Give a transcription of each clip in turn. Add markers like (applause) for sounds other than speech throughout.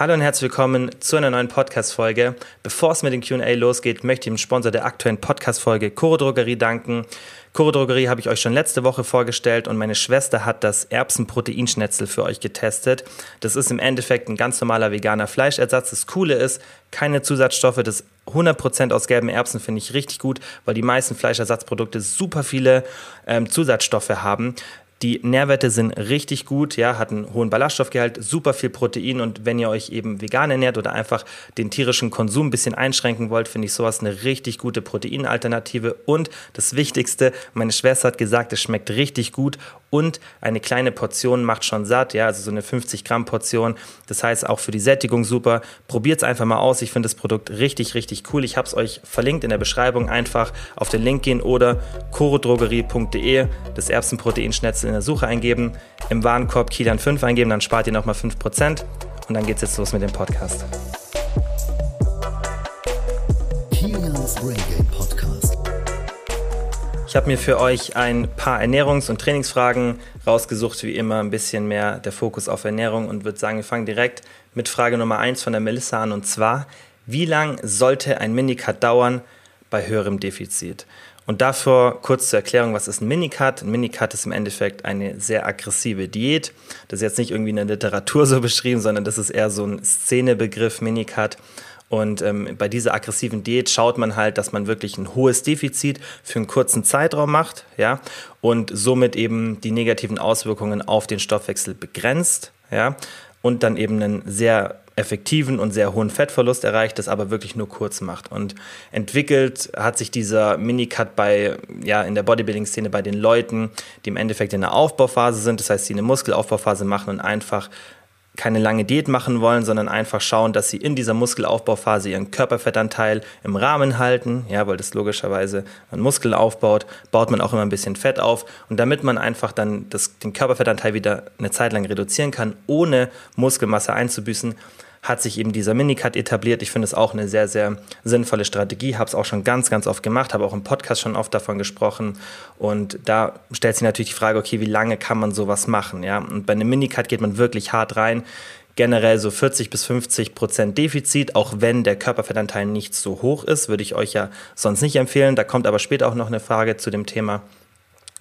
Hallo und herzlich willkommen zu einer neuen Podcast-Folge. Bevor es mit dem QA losgeht, möchte ich dem Sponsor der aktuellen Podcast-Folge Coro Drogerie danken. Coro Drogerie habe ich euch schon letzte Woche vorgestellt und meine Schwester hat das Erbsenproteinschnetzel für euch getestet. Das ist im Endeffekt ein ganz normaler veganer Fleischersatz. Das Coole ist, keine Zusatzstoffe, das 100% aus gelben Erbsen finde ich richtig gut, weil die meisten Fleischersatzprodukte super viele ähm, Zusatzstoffe haben. Die Nährwerte sind richtig gut, ja, hat einen hohen Ballaststoffgehalt, super viel Protein und wenn ihr euch eben vegan ernährt oder einfach den tierischen Konsum ein bisschen einschränken wollt, finde ich sowas eine richtig gute Proteinalternative. Und das Wichtigste, meine Schwester hat gesagt, es schmeckt richtig gut und eine kleine Portion macht schon satt, ja, also so eine 50 Gramm Portion. Das heißt auch für die Sättigung super. Probiert es einfach mal aus. Ich finde das Produkt richtig, richtig cool. Ich habe es euch verlinkt in der Beschreibung. Einfach auf den Link gehen oder chorodrogerie.de das Erbsenproteinschnetzel in der Suche eingeben, im Warenkorb Kilian 5 eingeben, dann spart ihr nochmal 5% und dann geht es jetzt los mit dem Podcast. Kilians Brain Podcast. Ich habe mir für euch ein paar Ernährungs- und Trainingsfragen rausgesucht, wie immer ein bisschen mehr der Fokus auf Ernährung und würde sagen, wir fangen direkt mit Frage Nummer 1 von der Melissa an und zwar, wie lang sollte ein Minicut dauern bei höherem Defizit? Und dafür kurz zur Erklärung, was ist ein Minicut? Ein Minicut ist im Endeffekt eine sehr aggressive Diät. Das ist jetzt nicht irgendwie in der Literatur so beschrieben, sondern das ist eher so ein Szenebegriff, Minicut. Und ähm, bei dieser aggressiven Diät schaut man halt, dass man wirklich ein hohes Defizit für einen kurzen Zeitraum macht, ja, und somit eben die negativen Auswirkungen auf den Stoffwechsel begrenzt, ja, und dann eben einen sehr effektiven und sehr hohen Fettverlust erreicht, das aber wirklich nur kurz macht. Und entwickelt hat sich dieser Minicut bei, ja, in der Bodybuilding-Szene bei den Leuten, die im Endeffekt in der Aufbauphase sind, das heißt, die eine Muskelaufbauphase machen und einfach keine lange Diät machen wollen, sondern einfach schauen, dass sie in dieser Muskelaufbauphase ihren Körperfettanteil im Rahmen halten. Ja, weil das logischerweise man Muskeln aufbaut, baut man auch immer ein bisschen Fett auf. Und damit man einfach dann das, den Körperfettanteil wieder eine Zeit lang reduzieren kann, ohne Muskelmasse einzubüßen, hat sich eben dieser Minicut etabliert. Ich finde es auch eine sehr, sehr sinnvolle Strategie. Habe es auch schon ganz, ganz oft gemacht, habe auch im Podcast schon oft davon gesprochen. Und da stellt sich natürlich die Frage, okay, wie lange kann man sowas machen? Ja? Und bei einem Minicut geht man wirklich hart rein. Generell so 40 bis 50 Prozent Defizit, auch wenn der Körperfettanteil nicht so hoch ist, würde ich euch ja sonst nicht empfehlen. Da kommt aber später auch noch eine Frage zu dem Thema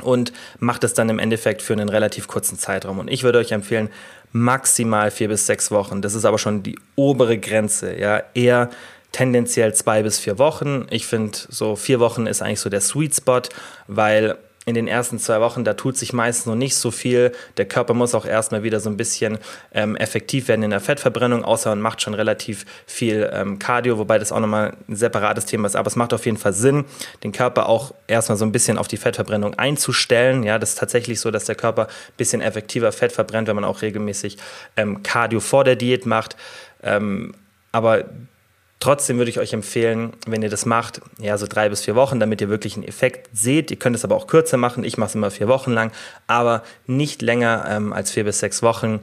und macht es dann im Endeffekt für einen relativ kurzen Zeitraum. Und ich würde euch empfehlen, maximal vier bis sechs Wochen. Das ist aber schon die obere Grenze. Ja, eher tendenziell zwei bis vier Wochen. Ich finde, so vier Wochen ist eigentlich so der Sweet Spot, weil in den ersten zwei Wochen, da tut sich meistens noch nicht so viel. Der Körper muss auch erstmal wieder so ein bisschen ähm, effektiv werden in der Fettverbrennung, außer man macht schon relativ viel ähm, Cardio, wobei das auch nochmal ein separates Thema ist. Aber es macht auf jeden Fall Sinn, den Körper auch erstmal so ein bisschen auf die Fettverbrennung einzustellen. Ja, das ist tatsächlich so, dass der Körper ein bisschen effektiver Fett verbrennt, wenn man auch regelmäßig ähm, Cardio vor der Diät macht. Ähm, aber Trotzdem würde ich euch empfehlen, wenn ihr das macht, ja, so drei bis vier Wochen, damit ihr wirklich einen Effekt seht. Ihr könnt es aber auch kürzer machen. Ich mache es immer vier Wochen lang, aber nicht länger ähm, als vier bis sechs Wochen,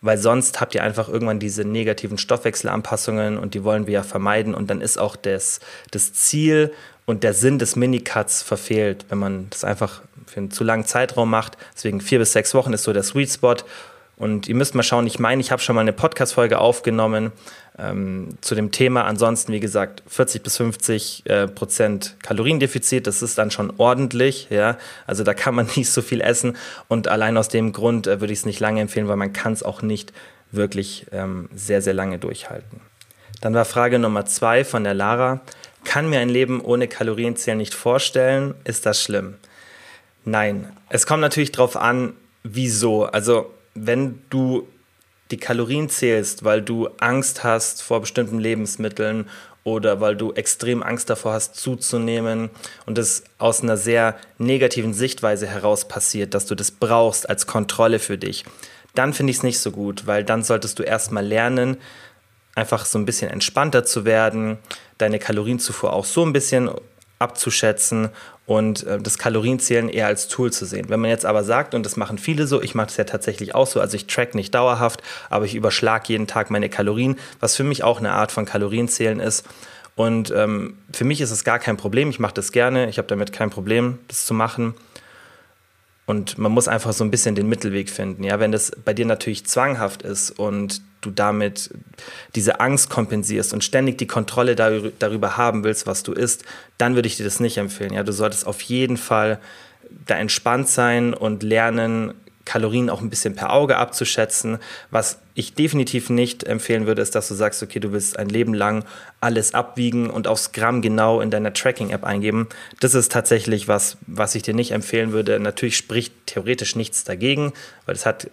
weil sonst habt ihr einfach irgendwann diese negativen Stoffwechselanpassungen und die wollen wir ja vermeiden. Und dann ist auch das, das Ziel und der Sinn des Minicuts verfehlt, wenn man das einfach für einen zu langen Zeitraum macht. Deswegen vier bis sechs Wochen ist so der Sweet Spot. Und ihr müsst mal schauen, ich meine, ich habe schon mal eine Podcast-Folge aufgenommen ähm, zu dem Thema. Ansonsten, wie gesagt, 40 bis 50 äh, Prozent Kaloriendefizit, das ist dann schon ordentlich. Ja? Also da kann man (laughs) nicht so viel essen. Und allein aus dem Grund äh, würde ich es nicht lange empfehlen, weil man kann es auch nicht wirklich ähm, sehr, sehr lange durchhalten. Dann war Frage Nummer zwei von der Lara. Kann mir ein Leben ohne Kalorienzählen nicht vorstellen? Ist das schlimm? Nein. Es kommt natürlich darauf an, wieso. Also wenn du die Kalorien zählst, weil du Angst hast vor bestimmten Lebensmitteln oder weil du extrem Angst davor hast zuzunehmen und es aus einer sehr negativen Sichtweise heraus passiert, dass du das brauchst als Kontrolle für dich, dann finde ich es nicht so gut, weil dann solltest du erstmal lernen, einfach so ein bisschen entspannter zu werden, deine Kalorienzufuhr auch so ein bisschen abzuschätzen und äh, das Kalorienzählen eher als Tool zu sehen. Wenn man jetzt aber sagt, und das machen viele so, ich mache das ja tatsächlich auch so, also ich track nicht dauerhaft, aber ich überschlage jeden Tag meine Kalorien, was für mich auch eine Art von Kalorienzählen ist. Und ähm, für mich ist es gar kein Problem, ich mache das gerne, ich habe damit kein Problem, das zu machen. Und man muss einfach so ein bisschen den Mittelweg finden. Ja, wenn das bei dir natürlich zwanghaft ist und du damit diese Angst kompensierst und ständig die Kontrolle darüber haben willst, was du isst, dann würde ich dir das nicht empfehlen. Ja, du solltest auf jeden Fall da entspannt sein und lernen, Kalorien auch ein bisschen per Auge abzuschätzen. Was ich definitiv nicht empfehlen würde, ist, dass du sagst, okay, du willst ein Leben lang alles abwiegen und aufs Gramm genau in deiner Tracking-App eingeben. Das ist tatsächlich was, was ich dir nicht empfehlen würde. Natürlich spricht theoretisch nichts dagegen, weil es hat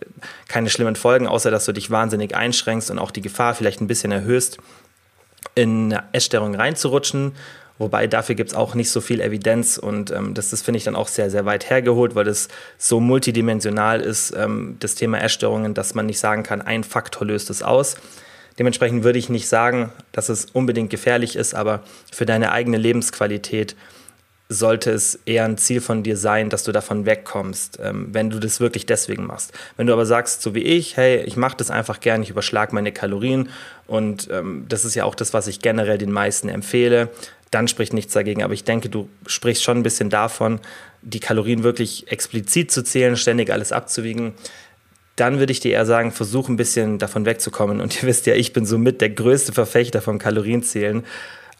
keine schlimmen Folgen, außer dass du dich wahnsinnig einschränkst und auch die Gefahr vielleicht ein bisschen erhöhst, in eine Essstörung reinzurutschen Wobei dafür gibt es auch nicht so viel Evidenz und ähm, das, das finde ich dann auch sehr, sehr weit hergeholt, weil es so multidimensional ist, ähm, das Thema Essstörungen, dass man nicht sagen kann, ein Faktor löst es aus. Dementsprechend würde ich nicht sagen, dass es unbedingt gefährlich ist, aber für deine eigene Lebensqualität sollte es eher ein Ziel von dir sein, dass du davon wegkommst, ähm, wenn du das wirklich deswegen machst. Wenn du aber sagst, so wie ich, hey, ich mache das einfach gern, ich überschlage meine Kalorien und ähm, das ist ja auch das, was ich generell den meisten empfehle, dann spricht nichts dagegen. Aber ich denke, du sprichst schon ein bisschen davon, die Kalorien wirklich explizit zu zählen, ständig alles abzuwiegen. Dann würde ich dir eher sagen, versuch ein bisschen davon wegzukommen. Und (laughs) ihr wisst ja, ich bin somit der größte Verfechter vom Kalorienzählen.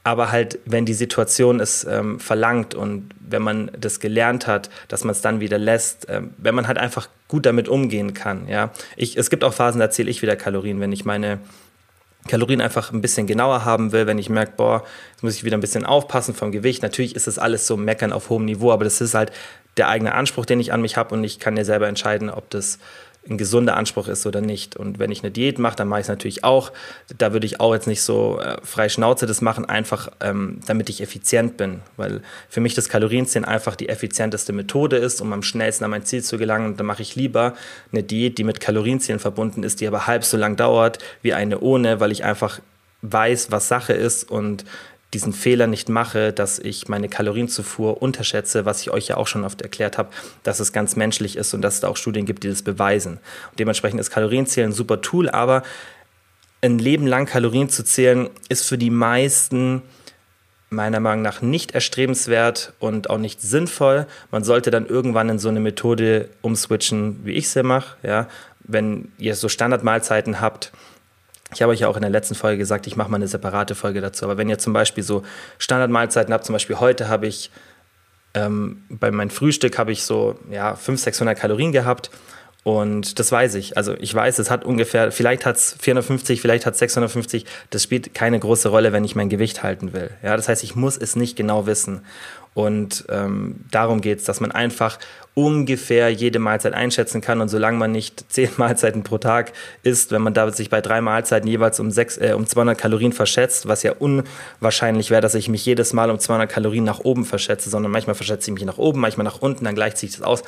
Aber halt, wenn die Situation es ähm, verlangt und wenn man das gelernt hat, dass man es dann wieder lässt, ähm, wenn man halt einfach gut damit umgehen kann. Ja, ich, es gibt auch Phasen, da zähle ich wieder Kalorien, wenn ich meine Kalorien einfach ein bisschen genauer haben will, wenn ich merke, boah, jetzt muss ich wieder ein bisschen aufpassen vom Gewicht. Natürlich ist das alles so meckern auf hohem Niveau, aber das ist halt der eigene Anspruch, den ich an mich habe und ich kann ja selber entscheiden, ob das ein gesunder Anspruch ist oder nicht. Und wenn ich eine Diät mache, dann mache ich es natürlich auch. Da würde ich auch jetzt nicht so äh, frei Schnauze das machen, einfach ähm, damit ich effizient bin. Weil für mich das Kalorienzählen einfach die effizienteste Methode ist, um am schnellsten an mein Ziel zu gelangen. Und dann mache ich lieber eine Diät, die mit Kalorienzählen verbunden ist, die aber halb so lang dauert wie eine ohne, weil ich einfach weiß, was Sache ist und diesen Fehler nicht mache, dass ich meine Kalorienzufuhr unterschätze, was ich euch ja auch schon oft erklärt habe, dass es ganz menschlich ist und dass es da auch Studien gibt, die das beweisen. Und dementsprechend ist Kalorienzählen ein super Tool, aber ein Leben lang Kalorien zu zählen, ist für die meisten meiner Meinung nach nicht erstrebenswert und auch nicht sinnvoll. Man sollte dann irgendwann in so eine Methode umswitchen, wie ich sie mache. Ja? Wenn ihr so Standardmahlzeiten habt, ich habe euch ja auch in der letzten Folge gesagt, ich mache mal eine separate Folge dazu. Aber wenn ihr zum Beispiel so Standardmahlzeiten habt, zum Beispiel heute habe ich ähm, bei meinem Frühstück habe ich so ja, 500, 600 Kalorien gehabt. Und das weiß ich. Also ich weiß, es hat ungefähr, vielleicht hat es 450, vielleicht hat es 650. Das spielt keine große Rolle, wenn ich mein Gewicht halten will. Ja, das heißt, ich muss es nicht genau wissen. Und ähm, darum geht es, dass man einfach ungefähr jede Mahlzeit einschätzen kann. Und solange man nicht (laughs) zehn Mahlzeiten pro Tag isst, wenn man da sich bei drei Mahlzeiten jeweils um, sechs, äh, um 200 Kalorien verschätzt, was ja unwahrscheinlich wäre, dass ich mich jedes Mal um 200 Kalorien nach oben verschätze, sondern manchmal verschätze ich mich nach oben, manchmal nach unten, dann gleicht sich das aus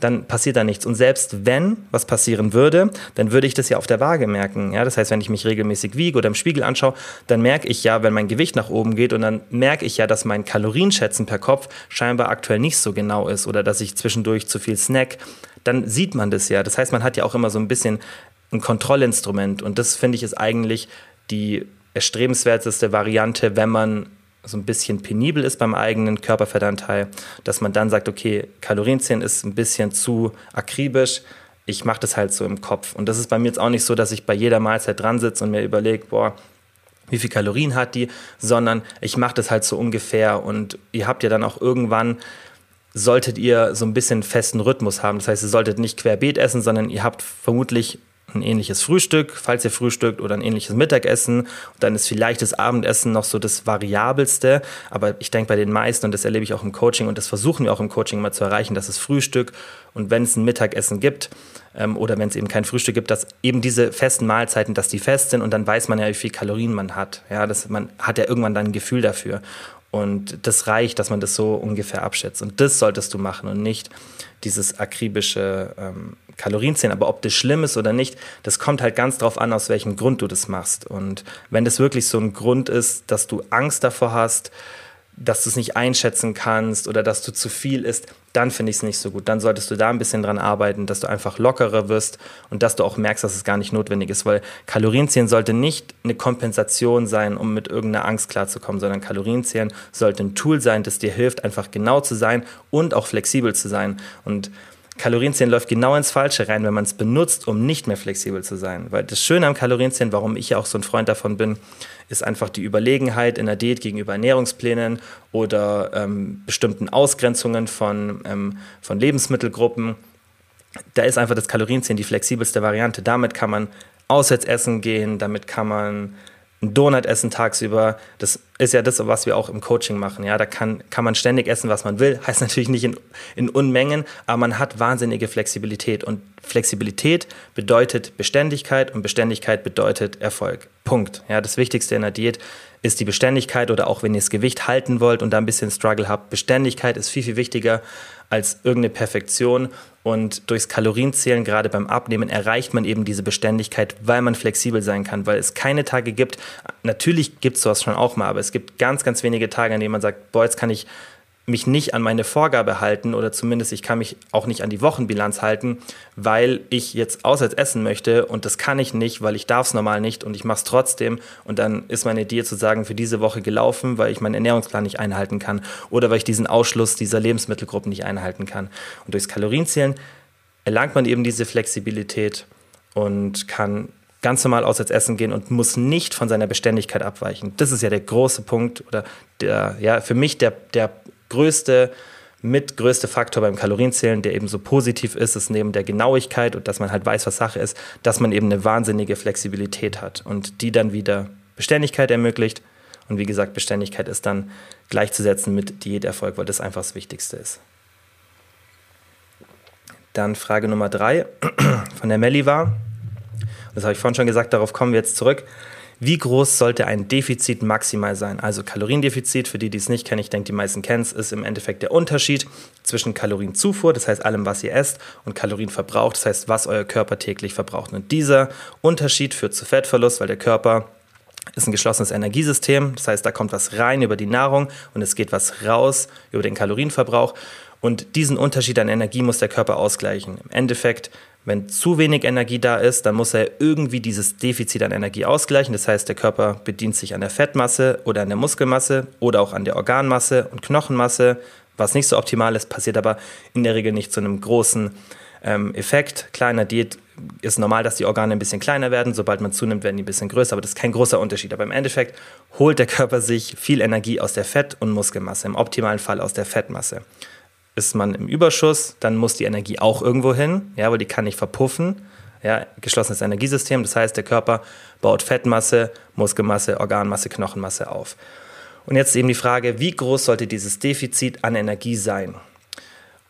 dann passiert da nichts. Und selbst wenn was passieren würde, dann würde ich das ja auf der Waage merken. Ja, das heißt, wenn ich mich regelmäßig wiege oder im Spiegel anschaue, dann merke ich ja, wenn mein Gewicht nach oben geht und dann merke ich ja, dass mein Kalorienschätzen per Kopf scheinbar aktuell nicht so genau ist oder dass ich zwischendurch zu viel snack, dann sieht man das ja. Das heißt, man hat ja auch immer so ein bisschen ein Kontrollinstrument und das finde ich ist eigentlich die erstrebenswerteste Variante, wenn man so ein bisschen penibel ist beim eigenen Körperfettanteil, dass man dann sagt, okay, Kalorienzählen ist ein bisschen zu akribisch, ich mache das halt so im Kopf. Und das ist bei mir jetzt auch nicht so, dass ich bei jeder Mahlzeit dran sitze und mir überlege, boah, wie viel Kalorien hat die, sondern ich mache das halt so ungefähr und ihr habt ja dann auch irgendwann solltet ihr so ein bisschen festen Rhythmus haben. Das heißt, ihr solltet nicht querbeet essen, sondern ihr habt vermutlich ein ähnliches Frühstück, falls ihr frühstückt, oder ein ähnliches Mittagessen. Und dann ist vielleicht das Abendessen noch so das Variabelste. Aber ich denke bei den meisten, und das erlebe ich auch im Coaching, und das versuchen wir auch im Coaching mal zu erreichen, dass es Frühstück und wenn es ein Mittagessen gibt, ähm, oder wenn es eben kein Frühstück gibt, dass eben diese festen Mahlzeiten, dass die fest sind und dann weiß man ja, wie viel Kalorien man hat. Ja, das, man hat ja irgendwann dann ein Gefühl dafür. Und das reicht, dass man das so ungefähr abschätzt. Und das solltest du machen und nicht dieses akribische ähm, Kalorienzählen. Aber ob das schlimm ist oder nicht, das kommt halt ganz drauf an, aus welchem Grund du das machst. Und wenn das wirklich so ein Grund ist, dass du Angst davor hast, dass du es nicht einschätzen kannst oder dass du zu viel isst, dann finde ich es nicht so gut. Dann solltest du da ein bisschen dran arbeiten, dass du einfach lockerer wirst und dass du auch merkst, dass es gar nicht notwendig ist, weil Kalorienzählen sollte nicht eine Kompensation sein, um mit irgendeiner Angst klarzukommen, sondern Kalorienzählen sollte ein Tool sein, das dir hilft, einfach genau zu sein und auch flexibel zu sein. Und Kalorienzählen läuft genau ins Falsche rein, wenn man es benutzt, um nicht mehr flexibel zu sein. Weil das Schöne am Kalorienzählen, warum ich ja auch so ein Freund davon bin, ist einfach die Überlegenheit in der Diät gegenüber Ernährungsplänen oder ähm, bestimmten Ausgrenzungen von, ähm, von Lebensmittelgruppen. Da ist einfach das Kalorienzählen die flexibelste Variante. Damit kann man auswärts essen gehen, damit kann man einen Donut essen tagsüber. Das ist ja das, was wir auch im Coaching machen. Ja, da kann, kann man ständig essen, was man will. Heißt (laughs) natürlich nicht in, in Unmengen, aber man hat wahnsinnige Flexibilität. Und Flexibilität bedeutet Beständigkeit und Beständigkeit bedeutet Erfolg. Punkt. Ja, das Wichtigste in der Diät ist die Beständigkeit oder auch wenn ihr das Gewicht halten wollt und da ein bisschen Struggle habt, Beständigkeit ist viel, viel wichtiger als irgendeine Perfektion. Und durchs Kalorienzählen, gerade beim Abnehmen, erreicht man eben diese Beständigkeit, weil man flexibel sein kann, weil es keine Tage gibt. Natürlich gibt es sowas schon auch mal, aber es gibt ganz, ganz wenige Tage, an denen man sagt, boah, jetzt kann ich mich nicht an meine Vorgabe halten oder zumindest ich kann mich auch nicht an die Wochenbilanz halten, weil ich jetzt auswärts essen möchte und das kann ich nicht, weil ich darf es normal nicht und ich mache es trotzdem und dann ist meine Idee zu sagen, für diese Woche gelaufen, weil ich meinen Ernährungsplan nicht einhalten kann oder weil ich diesen Ausschluss dieser Lebensmittelgruppen nicht einhalten kann. Und durchs Kalorienzählen erlangt man eben diese Flexibilität und kann ganz normal auswärts essen gehen und muss nicht von seiner Beständigkeit abweichen. Das ist ja der große Punkt oder der, ja, für mich der, der größte, mit größte Faktor beim Kalorienzählen, der eben so positiv ist, ist neben der Genauigkeit und dass man halt weiß, was Sache ist, dass man eben eine wahnsinnige Flexibilität hat und die dann wieder Beständigkeit ermöglicht. Und wie gesagt, Beständigkeit ist dann gleichzusetzen mit Diäterfolg, weil das einfach das Wichtigste ist. Dann Frage Nummer drei von der Melli war, das habe ich vorhin schon gesagt, darauf kommen wir jetzt zurück. Wie groß sollte ein Defizit maximal sein? Also Kaloriendefizit, für die, die es nicht kennen, ich denke, die meisten kennen es, ist im Endeffekt der Unterschied zwischen Kalorienzufuhr, das heißt allem, was ihr esst, und Kalorienverbrauch, das heißt, was euer Körper täglich verbraucht. Und dieser Unterschied führt zu Fettverlust, weil der Körper ist ein geschlossenes Energiesystem, das heißt, da kommt was rein über die Nahrung und es geht was raus über den Kalorienverbrauch. Und diesen Unterschied an Energie muss der Körper ausgleichen. Im Endeffekt wenn zu wenig Energie da ist, dann muss er irgendwie dieses Defizit an Energie ausgleichen. Das heißt, der Körper bedient sich an der Fettmasse oder an der Muskelmasse oder auch an der Organmasse und Knochenmasse, was nicht so optimal ist, passiert aber in der Regel nicht zu einem großen ähm, Effekt. Kleiner Diät ist normal, dass die Organe ein bisschen kleiner werden. Sobald man zunimmt, werden die ein bisschen größer, aber das ist kein großer Unterschied. Aber im Endeffekt holt der Körper sich viel Energie aus der Fett- und Muskelmasse, im optimalen Fall aus der Fettmasse ist man im Überschuss, dann muss die Energie auch irgendwo hin, ja, weil die kann nicht verpuffen. Ja, geschlossenes Energiesystem, das heißt, der Körper baut Fettmasse, Muskelmasse, Organmasse, Knochenmasse auf. Und jetzt eben die Frage, wie groß sollte dieses Defizit an Energie sein?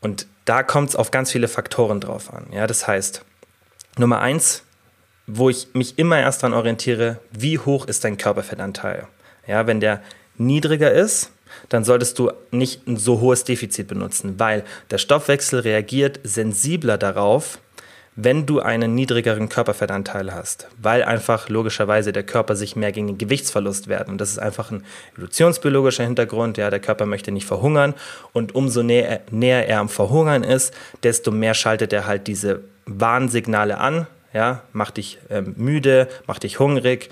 Und da kommt es auf ganz viele Faktoren drauf an. Ja, das heißt, Nummer eins, wo ich mich immer erst daran orientiere, wie hoch ist dein Körperfettanteil? Ja, wenn der niedriger ist, dann solltest du nicht ein so hohes Defizit benutzen, weil der Stoffwechsel reagiert sensibler darauf, wenn du einen niedrigeren Körperfettanteil hast, weil einfach logischerweise der Körper sich mehr gegen den Gewichtsverlust wehrt. Und das ist einfach ein evolutionsbiologischer Hintergrund. Ja, der Körper möchte nicht verhungern und umso näher, näher er am Verhungern ist, desto mehr schaltet er halt diese Warnsignale an. Ja, macht dich ähm, müde, macht dich hungrig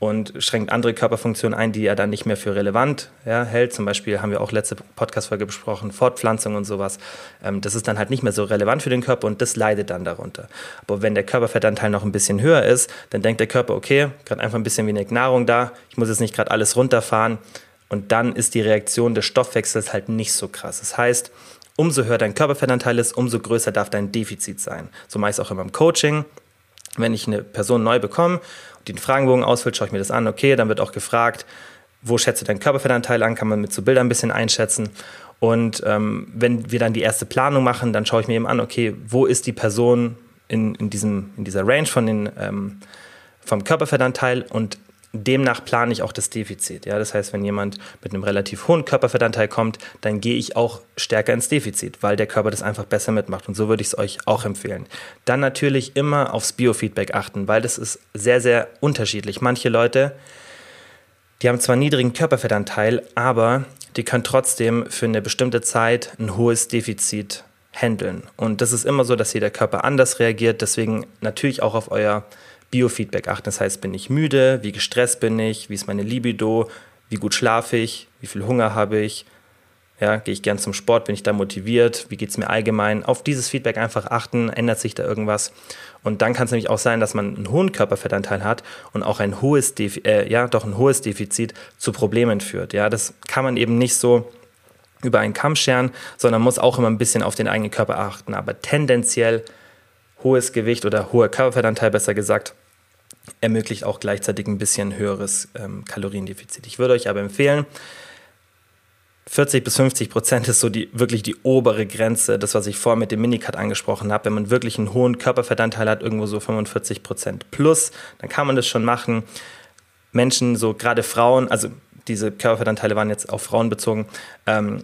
und schränkt andere Körperfunktionen ein, die er dann nicht mehr für relevant ja, hält. Zum Beispiel haben wir auch letzte Podcast-Folge besprochen, Fortpflanzung und sowas. Ähm, das ist dann halt nicht mehr so relevant für den Körper und das leidet dann darunter. Aber wenn der Körperfettanteil noch ein bisschen höher ist, dann denkt der Körper, okay, gerade einfach ein bisschen wenig Nahrung da, ich muss jetzt nicht gerade alles runterfahren. Und dann ist die Reaktion des Stoffwechsels halt nicht so krass. Das heißt, umso höher dein Körperfettanteil ist, umso größer darf dein Defizit sein. So meist auch immer im Coaching. Wenn ich eine Person neu bekomme den Fragenbogen ausfüllt, schaue ich mir das an. Okay, dann wird auch gefragt, wo schätze dein Körperfettanteil an? Kann man mit so Bildern ein bisschen einschätzen. Und ähm, wenn wir dann die erste Planung machen, dann schaue ich mir eben an, okay, wo ist die Person in, in, diesem, in dieser Range von den, ähm, vom Körperfettanteil und demnach plane ich auch das Defizit. Ja? Das heißt, wenn jemand mit einem relativ hohen Körperfettanteil kommt, dann gehe ich auch stärker ins Defizit, weil der Körper das einfach besser mitmacht. Und so würde ich es euch auch empfehlen. Dann natürlich immer aufs Biofeedback achten, weil das ist sehr, sehr unterschiedlich. Manche Leute, die haben zwar niedrigen Körperfettanteil, aber die können trotzdem für eine bestimmte Zeit ein hohes Defizit handeln. Und das ist immer so, dass jeder Körper anders reagiert. Deswegen natürlich auch auf euer Biofeedback achten. Das heißt, bin ich müde, wie gestresst bin ich, wie ist meine Libido, wie gut schlafe ich, wie viel Hunger habe ich, Ja, gehe ich gern zum Sport, bin ich da motiviert, wie geht es mir allgemein? Auf dieses Feedback einfach achten, ändert sich da irgendwas? Und dann kann es nämlich auch sein, dass man einen hohen Körperfettanteil hat und auch ein hohes, Defi äh, ja, doch ein hohes Defizit zu Problemen führt. Ja, das kann man eben nicht so über einen Kamm scheren, sondern muss auch immer ein bisschen auf den eigenen Körper achten. Aber tendenziell hohes Gewicht oder hoher Körperfettanteil, besser gesagt, ermöglicht auch gleichzeitig ein bisschen höheres ähm, Kaloriendefizit. Ich würde euch aber empfehlen, 40 bis 50 Prozent ist so die, wirklich die obere Grenze, das, was ich vorher mit dem Minicut angesprochen habe. Wenn man wirklich einen hohen Körperfettanteil hat, irgendwo so 45 Prozent plus, dann kann man das schon machen. Menschen, so gerade Frauen, also diese Körperfettanteile waren jetzt auf Frauen bezogen, ähm,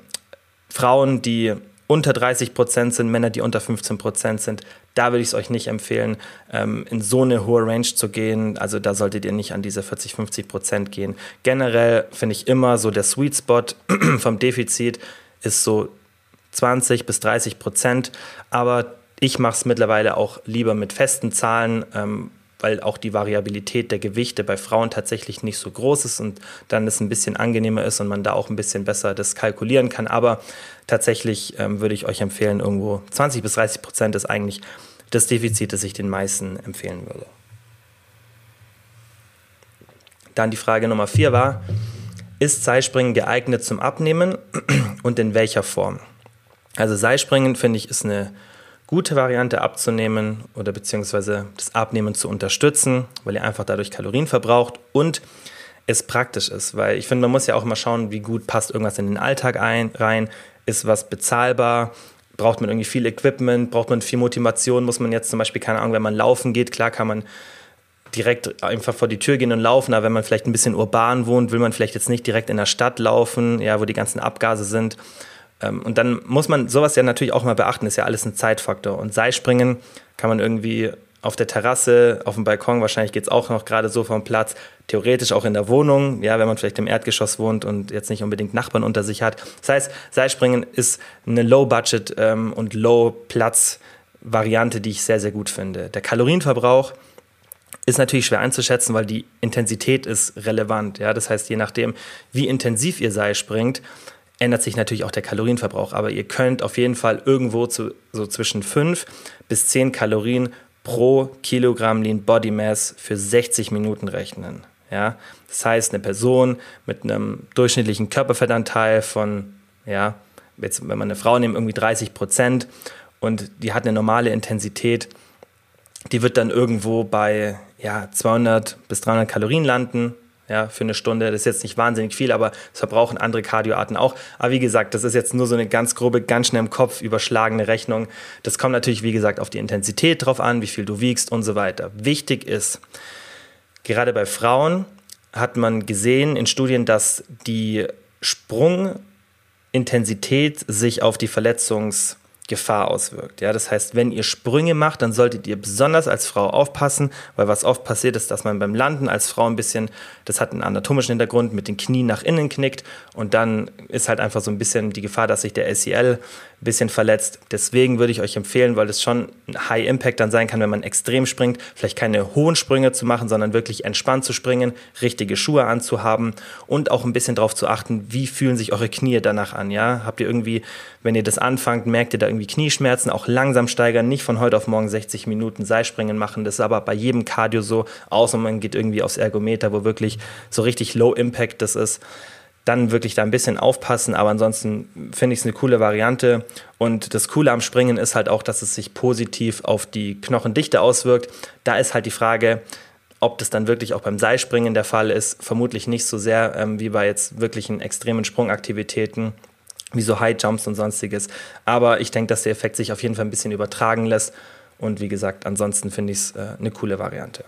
Frauen, die unter 30 Prozent sind, Männer, die unter 15 Prozent sind, da würde ich es euch nicht empfehlen, ähm, in so eine hohe Range zu gehen. Also da solltet ihr nicht an diese 40, 50 Prozent gehen. Generell finde ich immer so der Sweet Spot (clears throat) vom Defizit ist so 20 bis 30 Prozent. Aber ich mache es mittlerweile auch lieber mit festen Zahlen, ähm, weil auch die Variabilität der Gewichte bei Frauen tatsächlich nicht so groß ist und dann es ein bisschen angenehmer ist und man da auch ein bisschen besser das kalkulieren kann. Aber tatsächlich ähm, würde ich euch empfehlen, irgendwo 20 bis 30 Prozent ist eigentlich das Defizit, das ich den meisten empfehlen würde. Dann die Frage Nummer vier war, ist Seilspringen geeignet zum Abnehmen (clears throat) und in welcher Form? Also Seilspringen finde ich ist eine gute Variante abzunehmen oder beziehungsweise das Abnehmen zu unterstützen, weil ihr einfach dadurch Kalorien verbraucht und es praktisch ist, weil ich finde, man muss ja auch immer schauen, wie gut passt irgendwas in den Alltag ein, rein, ist was bezahlbar, braucht man irgendwie viel Equipment, braucht man viel Motivation, muss man jetzt zum Beispiel, keine Ahnung, wenn man laufen geht, klar kann man direkt einfach vor die Tür gehen und laufen, aber wenn man vielleicht ein bisschen urban wohnt, will man vielleicht jetzt nicht direkt in der Stadt laufen, ja, wo die ganzen Abgase sind und dann muss man sowas ja natürlich auch mal beachten, ist ja alles ein Zeitfaktor. Und Seilspringen kann man irgendwie auf der Terrasse, auf dem Balkon, wahrscheinlich geht es auch noch gerade so vom Platz, theoretisch auch in der Wohnung, ja, wenn man vielleicht im Erdgeschoss wohnt und jetzt nicht unbedingt Nachbarn unter sich hat. Das heißt, Seilspringen ist eine Low-Budget- ähm, und Low-Platz-Variante, die ich sehr, sehr gut finde. Der Kalorienverbrauch ist natürlich schwer einzuschätzen, weil die Intensität ist relevant. Ja? Das heißt, je nachdem, wie intensiv ihr Seil springt, ändert sich natürlich auch der Kalorienverbrauch. Aber ihr könnt auf jeden Fall irgendwo zu, so zwischen 5 bis 10 Kalorien pro Kilogramm Lean Body Mass für 60 Minuten rechnen. Ja? Das heißt, eine Person mit einem durchschnittlichen Körperfettanteil von, ja, jetzt, wenn man eine Frau nimmt, irgendwie 30 Prozent und die hat eine normale Intensität, die wird dann irgendwo bei ja, 200 bis 300 Kalorien landen ja, für eine Stunde. Das ist jetzt nicht wahnsinnig viel, aber es verbrauchen andere Kardioarten auch. Aber wie gesagt, das ist jetzt nur so eine ganz grobe, ganz schnell im Kopf überschlagene Rechnung. Das kommt natürlich, wie gesagt, auf die Intensität drauf an, wie viel du wiegst und so weiter. Wichtig ist, gerade bei Frauen hat man gesehen in Studien, dass die Sprungintensität sich auf die Verletzungs- Gefahr auswirkt. Ja, das heißt, wenn ihr Sprünge macht, dann solltet ihr besonders als Frau aufpassen, weil was oft passiert ist, dass man beim Landen als Frau ein bisschen, das hat einen anatomischen Hintergrund, mit den Knien nach innen knickt und dann ist halt einfach so ein bisschen die Gefahr, dass sich der ACL ein bisschen verletzt. Deswegen würde ich euch empfehlen, weil es schon ein High Impact dann sein kann, wenn man extrem springt, vielleicht keine hohen Sprünge zu machen, sondern wirklich entspannt zu springen, richtige Schuhe anzuhaben und auch ein bisschen darauf zu achten, wie fühlen sich eure Knie danach an. Ja, habt ihr irgendwie, wenn ihr das anfangt, merkt ihr da irgendwie Knieschmerzen, auch langsam steigern, nicht von heute auf morgen 60 Minuten Seilspringen machen. Das ist aber bei jedem Cardio so, außer man geht irgendwie aufs Ergometer, wo wirklich so richtig Low Impact das ist dann wirklich da ein bisschen aufpassen. Aber ansonsten finde ich es eine coole Variante. Und das Coole am Springen ist halt auch, dass es sich positiv auf die Knochendichte auswirkt. Da ist halt die Frage, ob das dann wirklich auch beim Seilspringen der Fall ist. Vermutlich nicht so sehr ähm, wie bei jetzt wirklichen extremen Sprungaktivitäten wie so High Jumps und sonstiges. Aber ich denke, dass der Effekt sich auf jeden Fall ein bisschen übertragen lässt. Und wie gesagt, ansonsten finde ich es äh, eine coole Variante.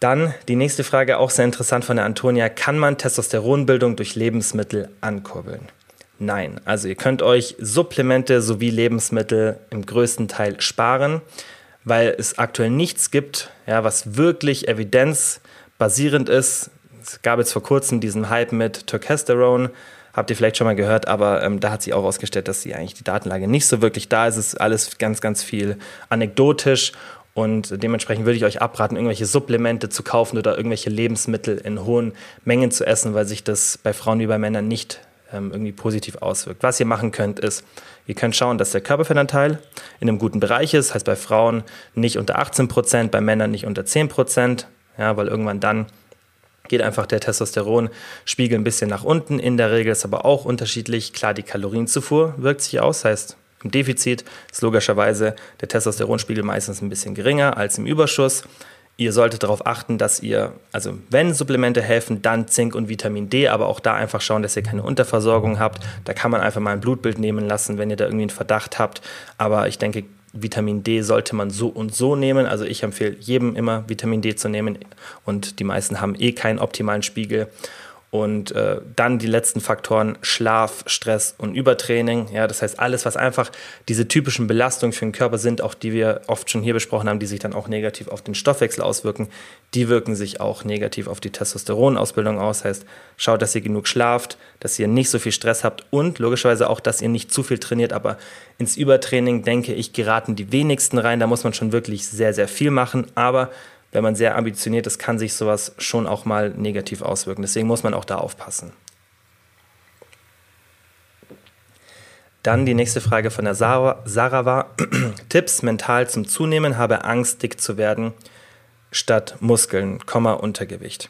Dann die nächste Frage, auch sehr interessant von der Antonia. Kann man Testosteronbildung durch Lebensmittel ankurbeln? Nein. Also ihr könnt euch Supplemente sowie Lebensmittel im größten Teil sparen, weil es aktuell nichts gibt, ja, was wirklich evidenzbasierend ist. Es gab jetzt vor kurzem diesen Hype mit Testosterone, habt ihr vielleicht schon mal gehört, aber ähm, da hat sich auch herausgestellt, dass die eigentlich die Datenlage nicht so wirklich da ist. Es ist alles ganz, ganz viel anekdotisch und dementsprechend würde ich euch abraten, irgendwelche Supplemente zu kaufen oder irgendwelche Lebensmittel in hohen Mengen zu essen, weil sich das bei Frauen wie bei Männern nicht ähm, irgendwie positiv auswirkt. Was ihr machen könnt, ist, ihr könnt schauen, dass der Körperfettanteil in einem guten Bereich ist, heißt bei Frauen nicht unter 18 Prozent, bei Männern nicht unter 10 Prozent, ja, weil irgendwann dann geht einfach der Testosteronspiegel ein bisschen nach unten. In der Regel ist aber auch unterschiedlich. Klar, die Kalorienzufuhr wirkt sich aus, heißt im Defizit ist logischerweise der Testosteronspiegel meistens ein bisschen geringer als im Überschuss. Ihr solltet darauf achten, dass ihr, also wenn Supplemente helfen, dann Zink und Vitamin D, aber auch da einfach schauen, dass ihr keine Unterversorgung habt. Da kann man einfach mal ein Blutbild nehmen lassen, wenn ihr da irgendwie einen Verdacht habt. Aber ich denke, Vitamin D sollte man so und so nehmen. Also ich empfehle jedem immer Vitamin D zu nehmen und die meisten haben eh keinen optimalen Spiegel. Und äh, dann die letzten Faktoren Schlaf, Stress und Übertraining. Ja, das heißt alles, was einfach diese typischen Belastungen für den Körper sind, auch die wir oft schon hier besprochen haben, die sich dann auch negativ auf den Stoffwechsel auswirken, die wirken sich auch negativ auf die Testosteronausbildung aus. Heißt, schaut, dass ihr genug schlaft, dass ihr nicht so viel Stress habt und logischerweise auch, dass ihr nicht zu viel trainiert. Aber ins Übertraining, denke ich, geraten die wenigsten rein. Da muss man schon wirklich sehr, sehr viel machen. Aber wenn man sehr ambitioniert ist, kann sich sowas schon auch mal negativ auswirken. Deswegen muss man auch da aufpassen. Dann die nächste Frage von der Sarah, Sarah war, (clears throat) Tipps mental zum Zunehmen, habe Angst, dick zu werden, statt Muskeln, Komma, Untergewicht.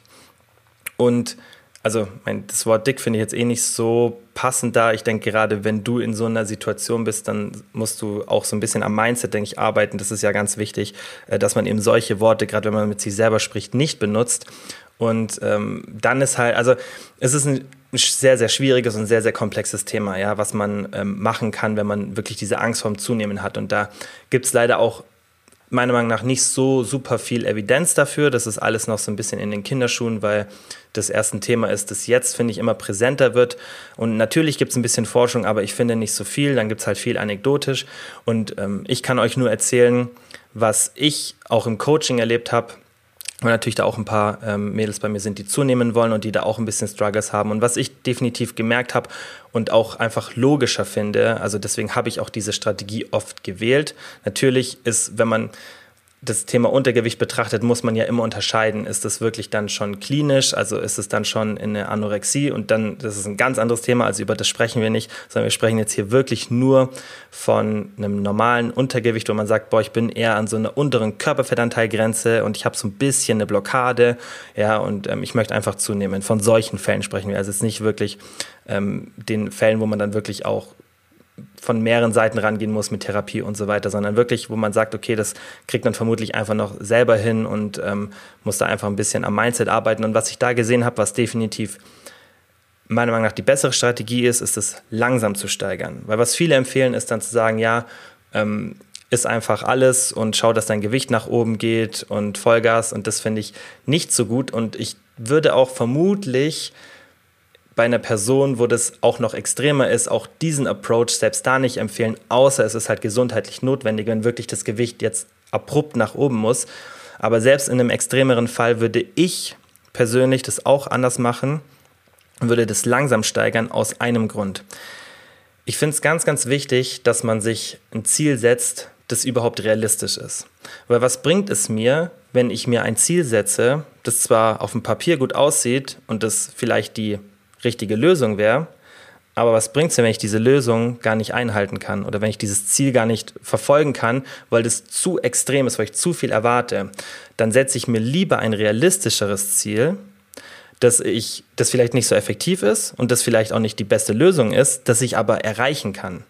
Und also mein, das Wort dick finde ich jetzt eh nicht so passend da. Ich denke, gerade wenn du in so einer Situation bist, dann musst du auch so ein bisschen am Mindset, denke ich, arbeiten. Das ist ja ganz wichtig, äh, dass man eben solche Worte, gerade wenn man mit sich selber spricht, nicht benutzt. Und ähm, dann ist halt, also es ist ein sehr, sehr schwieriges und sehr, sehr komplexes Thema, ja, was man ähm, machen kann, wenn man wirklich diese Angst vorm Zunehmen hat. Und da gibt es leider auch meiner Meinung nach nicht so super viel Evidenz dafür. Das ist alles noch so ein bisschen in den Kinderschuhen, weil das erste Thema ist, das jetzt, finde ich, immer präsenter wird. Und natürlich gibt es ein bisschen Forschung, aber ich finde nicht so viel. Dann gibt es halt viel anekdotisch. Und ähm, ich kann euch nur erzählen, was ich auch im Coaching erlebt habe und natürlich da auch ein paar ähm, Mädels bei mir sind, die zunehmen wollen und die da auch ein bisschen Struggles haben. Und was ich definitiv gemerkt habe und auch einfach logischer finde, also deswegen habe ich auch diese Strategie oft gewählt. Natürlich ist, wenn man das Thema Untergewicht betrachtet, muss man ja immer unterscheiden. Ist das wirklich dann schon klinisch? Also ist es dann schon in eine Anorexie? Und dann, das ist ein ganz anderes Thema, also über das sprechen wir nicht, sondern wir sprechen jetzt hier wirklich nur von einem normalen Untergewicht, wo man sagt, boah, ich bin eher an so einer unteren Körperfettanteilgrenze und ich habe so ein bisschen eine Blockade, ja, und ähm, ich möchte einfach zunehmen. Von solchen Fällen sprechen wir. Also jetzt nicht wirklich ähm, den Fällen, wo man dann wirklich auch von mehreren Seiten rangehen muss mit Therapie und so weiter, sondern wirklich, wo man sagt, okay, das kriegt man vermutlich einfach noch selber hin und ähm, muss da einfach ein bisschen am Mindset arbeiten. Und was ich da gesehen habe, was definitiv meiner Meinung nach die bessere Strategie ist, ist es langsam zu steigern. Weil was viele empfehlen, ist dann zu sagen, ja, ähm, ist einfach alles und schau, dass dein Gewicht nach oben geht und Vollgas. Und das finde ich nicht so gut. Und ich würde auch vermutlich bei einer Person, wo das auch noch extremer ist, auch diesen Approach selbst da nicht empfehlen, außer es ist halt gesundheitlich notwendig, wenn wirklich das Gewicht jetzt abrupt nach oben muss. Aber selbst in einem extremeren Fall würde ich persönlich das auch anders machen und würde das langsam steigern aus einem Grund. Ich finde es ganz, ganz wichtig, dass man sich ein Ziel setzt, das überhaupt realistisch ist. Weil was bringt es mir, wenn ich mir ein Ziel setze, das zwar auf dem Papier gut aussieht und das vielleicht die richtige Lösung wäre. Aber was bringt es mir, wenn ich diese Lösung gar nicht einhalten kann oder wenn ich dieses Ziel gar nicht verfolgen kann, weil das zu extrem ist, weil ich zu viel erwarte? Dann setze ich mir lieber ein realistischeres Ziel, dass ich, das vielleicht nicht so effektiv ist und das vielleicht auch nicht die beste Lösung ist, das ich aber erreichen kann.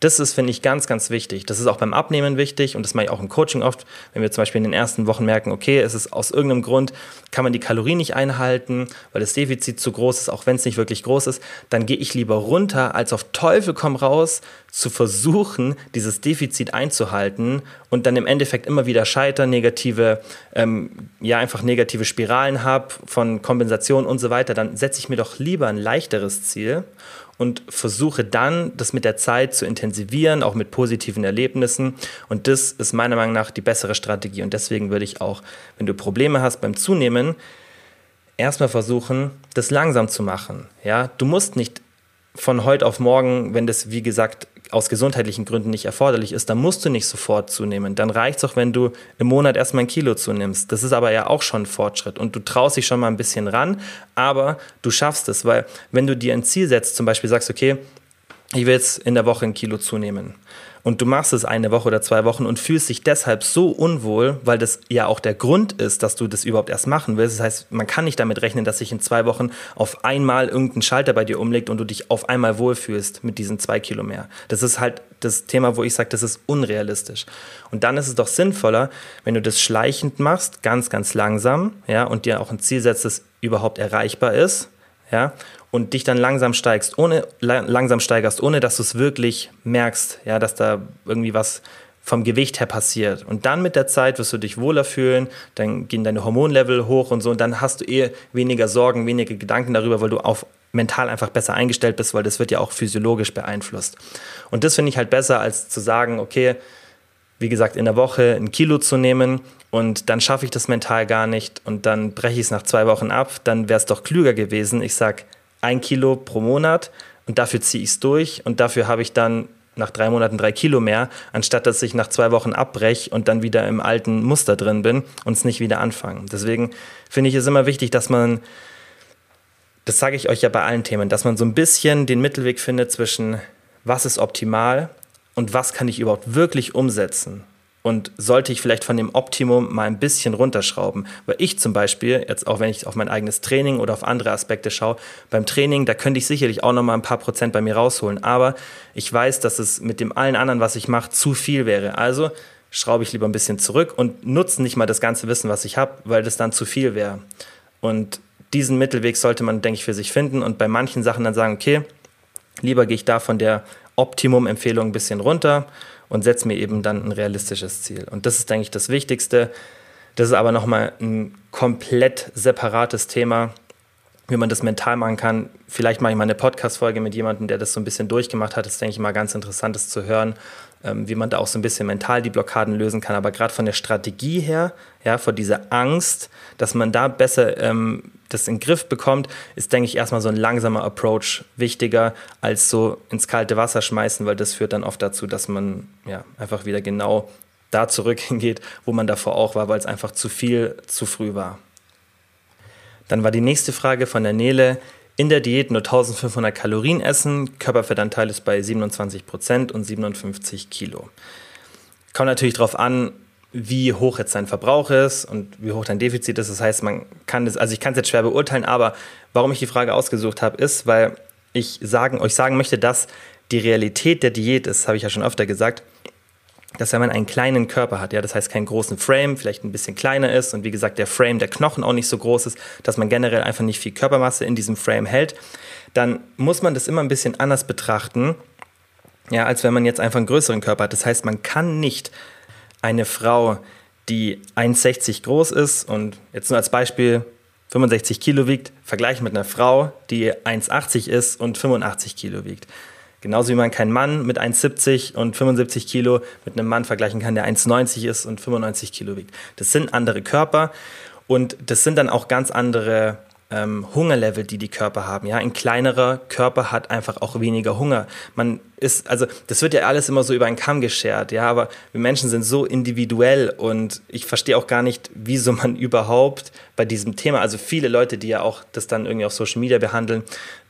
Das ist, finde ich, ganz, ganz wichtig. Das ist auch beim Abnehmen wichtig und das mache ich auch im Coaching oft, wenn wir zum Beispiel in den ersten Wochen merken, okay, es ist aus irgendeinem Grund, kann man die Kalorien nicht einhalten, weil das Defizit zu groß ist, auch wenn es nicht wirklich groß ist, dann gehe ich lieber runter, als auf Teufel komm raus zu versuchen, dieses Defizit einzuhalten und dann im Endeffekt immer wieder scheitern, negative, ähm, ja, einfach negative Spiralen habe von Kompensation und so weiter, dann setze ich mir doch lieber ein leichteres Ziel und versuche dann, das mit der Zeit zu intensivieren, auch mit positiven Erlebnissen. Und das ist meiner Meinung nach die bessere Strategie. Und deswegen würde ich auch, wenn du Probleme hast beim Zunehmen, erstmal versuchen, das langsam zu machen. Ja, du musst nicht von heute auf morgen, wenn das wie gesagt aus gesundheitlichen Gründen nicht erforderlich ist, dann musst du nicht sofort zunehmen. Dann reicht es auch, wenn du im Monat erstmal ein Kilo zunimmst. Das ist aber ja auch schon ein Fortschritt und du traust dich schon mal ein bisschen ran, aber du schaffst es, weil wenn du dir ein Ziel setzt, zum Beispiel sagst, okay, ich will jetzt in der Woche ein Kilo zunehmen und du machst es eine Woche oder zwei Wochen und fühlst dich deshalb so unwohl, weil das ja auch der Grund ist, dass du das überhaupt erst machen willst. Das heißt, man kann nicht damit rechnen, dass sich in zwei Wochen auf einmal irgendein Schalter bei dir umlegt und du dich auf einmal wohlfühlst mit diesen zwei Kilo mehr. Das ist halt das Thema, wo ich sage, das ist unrealistisch. Und dann ist es doch sinnvoller, wenn du das schleichend machst, ganz, ganz langsam, ja, und dir auch ein Ziel setzt, das überhaupt erreichbar ist, ja, und dich dann langsam steigst, ohne langsam steigerst, ohne dass du es wirklich merkst, ja, dass da irgendwie was vom Gewicht her passiert. Und dann mit der Zeit wirst du dich wohler fühlen, dann gehen deine Hormonlevel hoch und so, und dann hast du eh weniger Sorgen, weniger Gedanken darüber, weil du auf mental einfach besser eingestellt bist, weil das wird ja auch physiologisch beeinflusst. Und das finde ich halt besser, als zu sagen, okay, wie gesagt, in der Woche ein Kilo zu nehmen und dann schaffe ich das mental gar nicht und dann breche ich es nach zwei Wochen ab, dann wäre es doch klüger gewesen. Ich sage, ein Kilo pro Monat und dafür ziehe ich es durch und dafür habe ich dann nach drei Monaten drei Kilo mehr, anstatt dass ich nach zwei Wochen abbreche und dann wieder im alten Muster drin bin und es nicht wieder anfangen. Deswegen finde ich es immer wichtig, dass man, das sage ich euch ja bei allen Themen, dass man so ein bisschen den Mittelweg findet zwischen was ist optimal und was kann ich überhaupt wirklich umsetzen und sollte ich vielleicht von dem Optimum mal ein bisschen runterschrauben. Weil ich zum Beispiel, jetzt auch wenn ich auf mein eigenes Training oder auf andere Aspekte schaue, beim Training, da könnte ich sicherlich auch noch mal ein paar Prozent bei mir rausholen. Aber ich weiß, dass es mit dem allen anderen, was ich mache, zu viel wäre. Also schraube ich lieber ein bisschen zurück und nutze nicht mal das ganze Wissen, was ich habe, weil das dann zu viel wäre. Und diesen Mittelweg sollte man, denke ich, für sich finden und bei manchen Sachen dann sagen, okay, lieber gehe ich da von der Optimum-Empfehlung ein bisschen runter und setze mir eben dann ein realistisches Ziel. Und das ist, denke ich, das Wichtigste. Das ist aber nochmal ein komplett separates Thema, wie man das mental machen kann. Vielleicht mache ich mal eine Podcast-Folge mit jemandem, der das so ein bisschen durchgemacht hat. Das ist, denke ich, mal ganz interessant, das zu hören, ähm, wie man da auch so ein bisschen mental die Blockaden lösen kann. Aber gerade von der Strategie her, ja, vor dieser Angst, dass man da besser ähm, das in den Griff bekommt, ist, denke ich, erstmal so ein langsamer Approach wichtiger als so ins kalte Wasser schmeißen, weil das führt dann oft dazu, dass man ja einfach wieder genau da zurück (laughs) hingeht, wo man davor auch war, weil es einfach zu viel zu früh war. Dann war die nächste Frage von der Nele. In der Diät nur 1500 Kalorien essen, Körperfettanteil ist bei 27 Prozent und 57 Kilo. Kommt natürlich darauf an, wie hoch jetzt dein Verbrauch ist und wie hoch dein Defizit ist. Das heißt, man kann das, also ich kann es jetzt schwer beurteilen, aber warum ich die Frage ausgesucht habe, ist, weil ich sagen, euch sagen möchte, dass die Realität der Diät ist, habe ich ja schon öfter gesagt, dass wenn man einen kleinen Körper hat, ja, das heißt keinen großen Frame, vielleicht ein bisschen kleiner ist und wie gesagt der Frame der Knochen auch nicht so groß ist, dass man generell einfach nicht viel Körpermasse in diesem Frame hält, dann muss man das immer ein bisschen anders betrachten, ja, als wenn man jetzt einfach einen größeren Körper hat. Das heißt, man kann nicht eine Frau, die 1,60 groß ist und jetzt nur als Beispiel 65 Kilo wiegt, vergleichen mit einer Frau, die 1,80 ist und 85 Kilo wiegt. Genauso wie man keinen Mann mit 1,70 und 75 Kilo mit einem Mann vergleichen kann, der 1,90 ist und 95 Kilo wiegt. Das sind andere Körper und das sind dann auch ganz andere ähm, Hungerlevel, die die Körper haben. Ja, ein kleinerer Körper hat einfach auch weniger Hunger. Man ist, also das wird ja alles immer so über einen Kamm geschert. Ja, aber wir Menschen sind so individuell und ich verstehe auch gar nicht, wieso man (laughs) überhaupt bei diesem Thema, also viele Leute, die ja auch das dann irgendwie auf Social Media behandeln,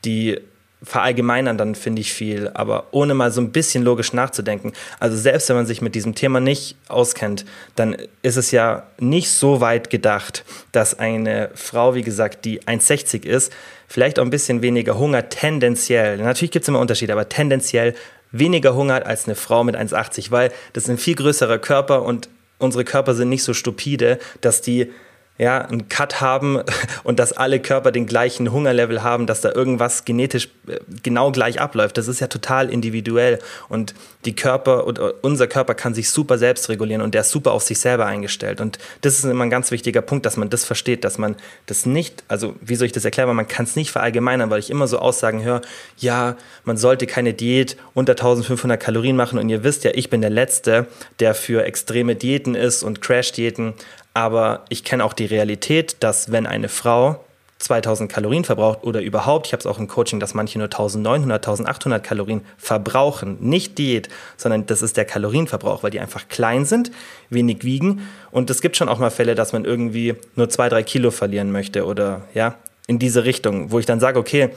die verallgemeinern dann, finde ich, viel, aber ohne mal so ein bisschen logisch nachzudenken. Also selbst wenn man sich mit diesem Thema nicht auskennt, dann ist es ja nicht so weit gedacht, dass eine Frau, wie gesagt, die 1,60 ist, vielleicht auch ein bisschen weniger Hunger tendenziell, natürlich gibt es immer Unterschiede, aber tendenziell weniger Hunger hat als eine Frau mit 1,80, weil das ist ein viel größerer Körper und unsere Körper sind nicht so stupide, dass die ja, einen Cut haben (laughs) und dass alle Körper den gleichen Hungerlevel haben, dass da irgendwas genetisch äh, genau gleich abläuft. Das ist ja total individuell. Und die Körper und äh, unser Körper kann sich super selbst regulieren und der ist super auf sich selber eingestellt. Und das ist immer ein ganz wichtiger Punkt, dass man das versteht, dass man das nicht, also wie soll ich das erklären, weil man kann es nicht verallgemeinern, weil ich immer so Aussagen höre, ja, man sollte keine Diät unter 1500 Kalorien machen. Und ihr wisst ja, ich bin der Letzte, der für extreme Diäten ist und Crash-Diäten, aber ich kenne auch die Realität, dass wenn eine Frau 2000 Kalorien verbraucht oder überhaupt, ich habe es auch im Coaching, dass manche nur 1900, 1800 Kalorien verbrauchen. Nicht Diät, sondern das ist der Kalorienverbrauch, weil die einfach klein sind, wenig wiegen. Und es gibt schon auch mal Fälle, dass man irgendwie nur zwei, drei Kilo verlieren möchte oder ja, in diese Richtung, wo ich dann sage, okay,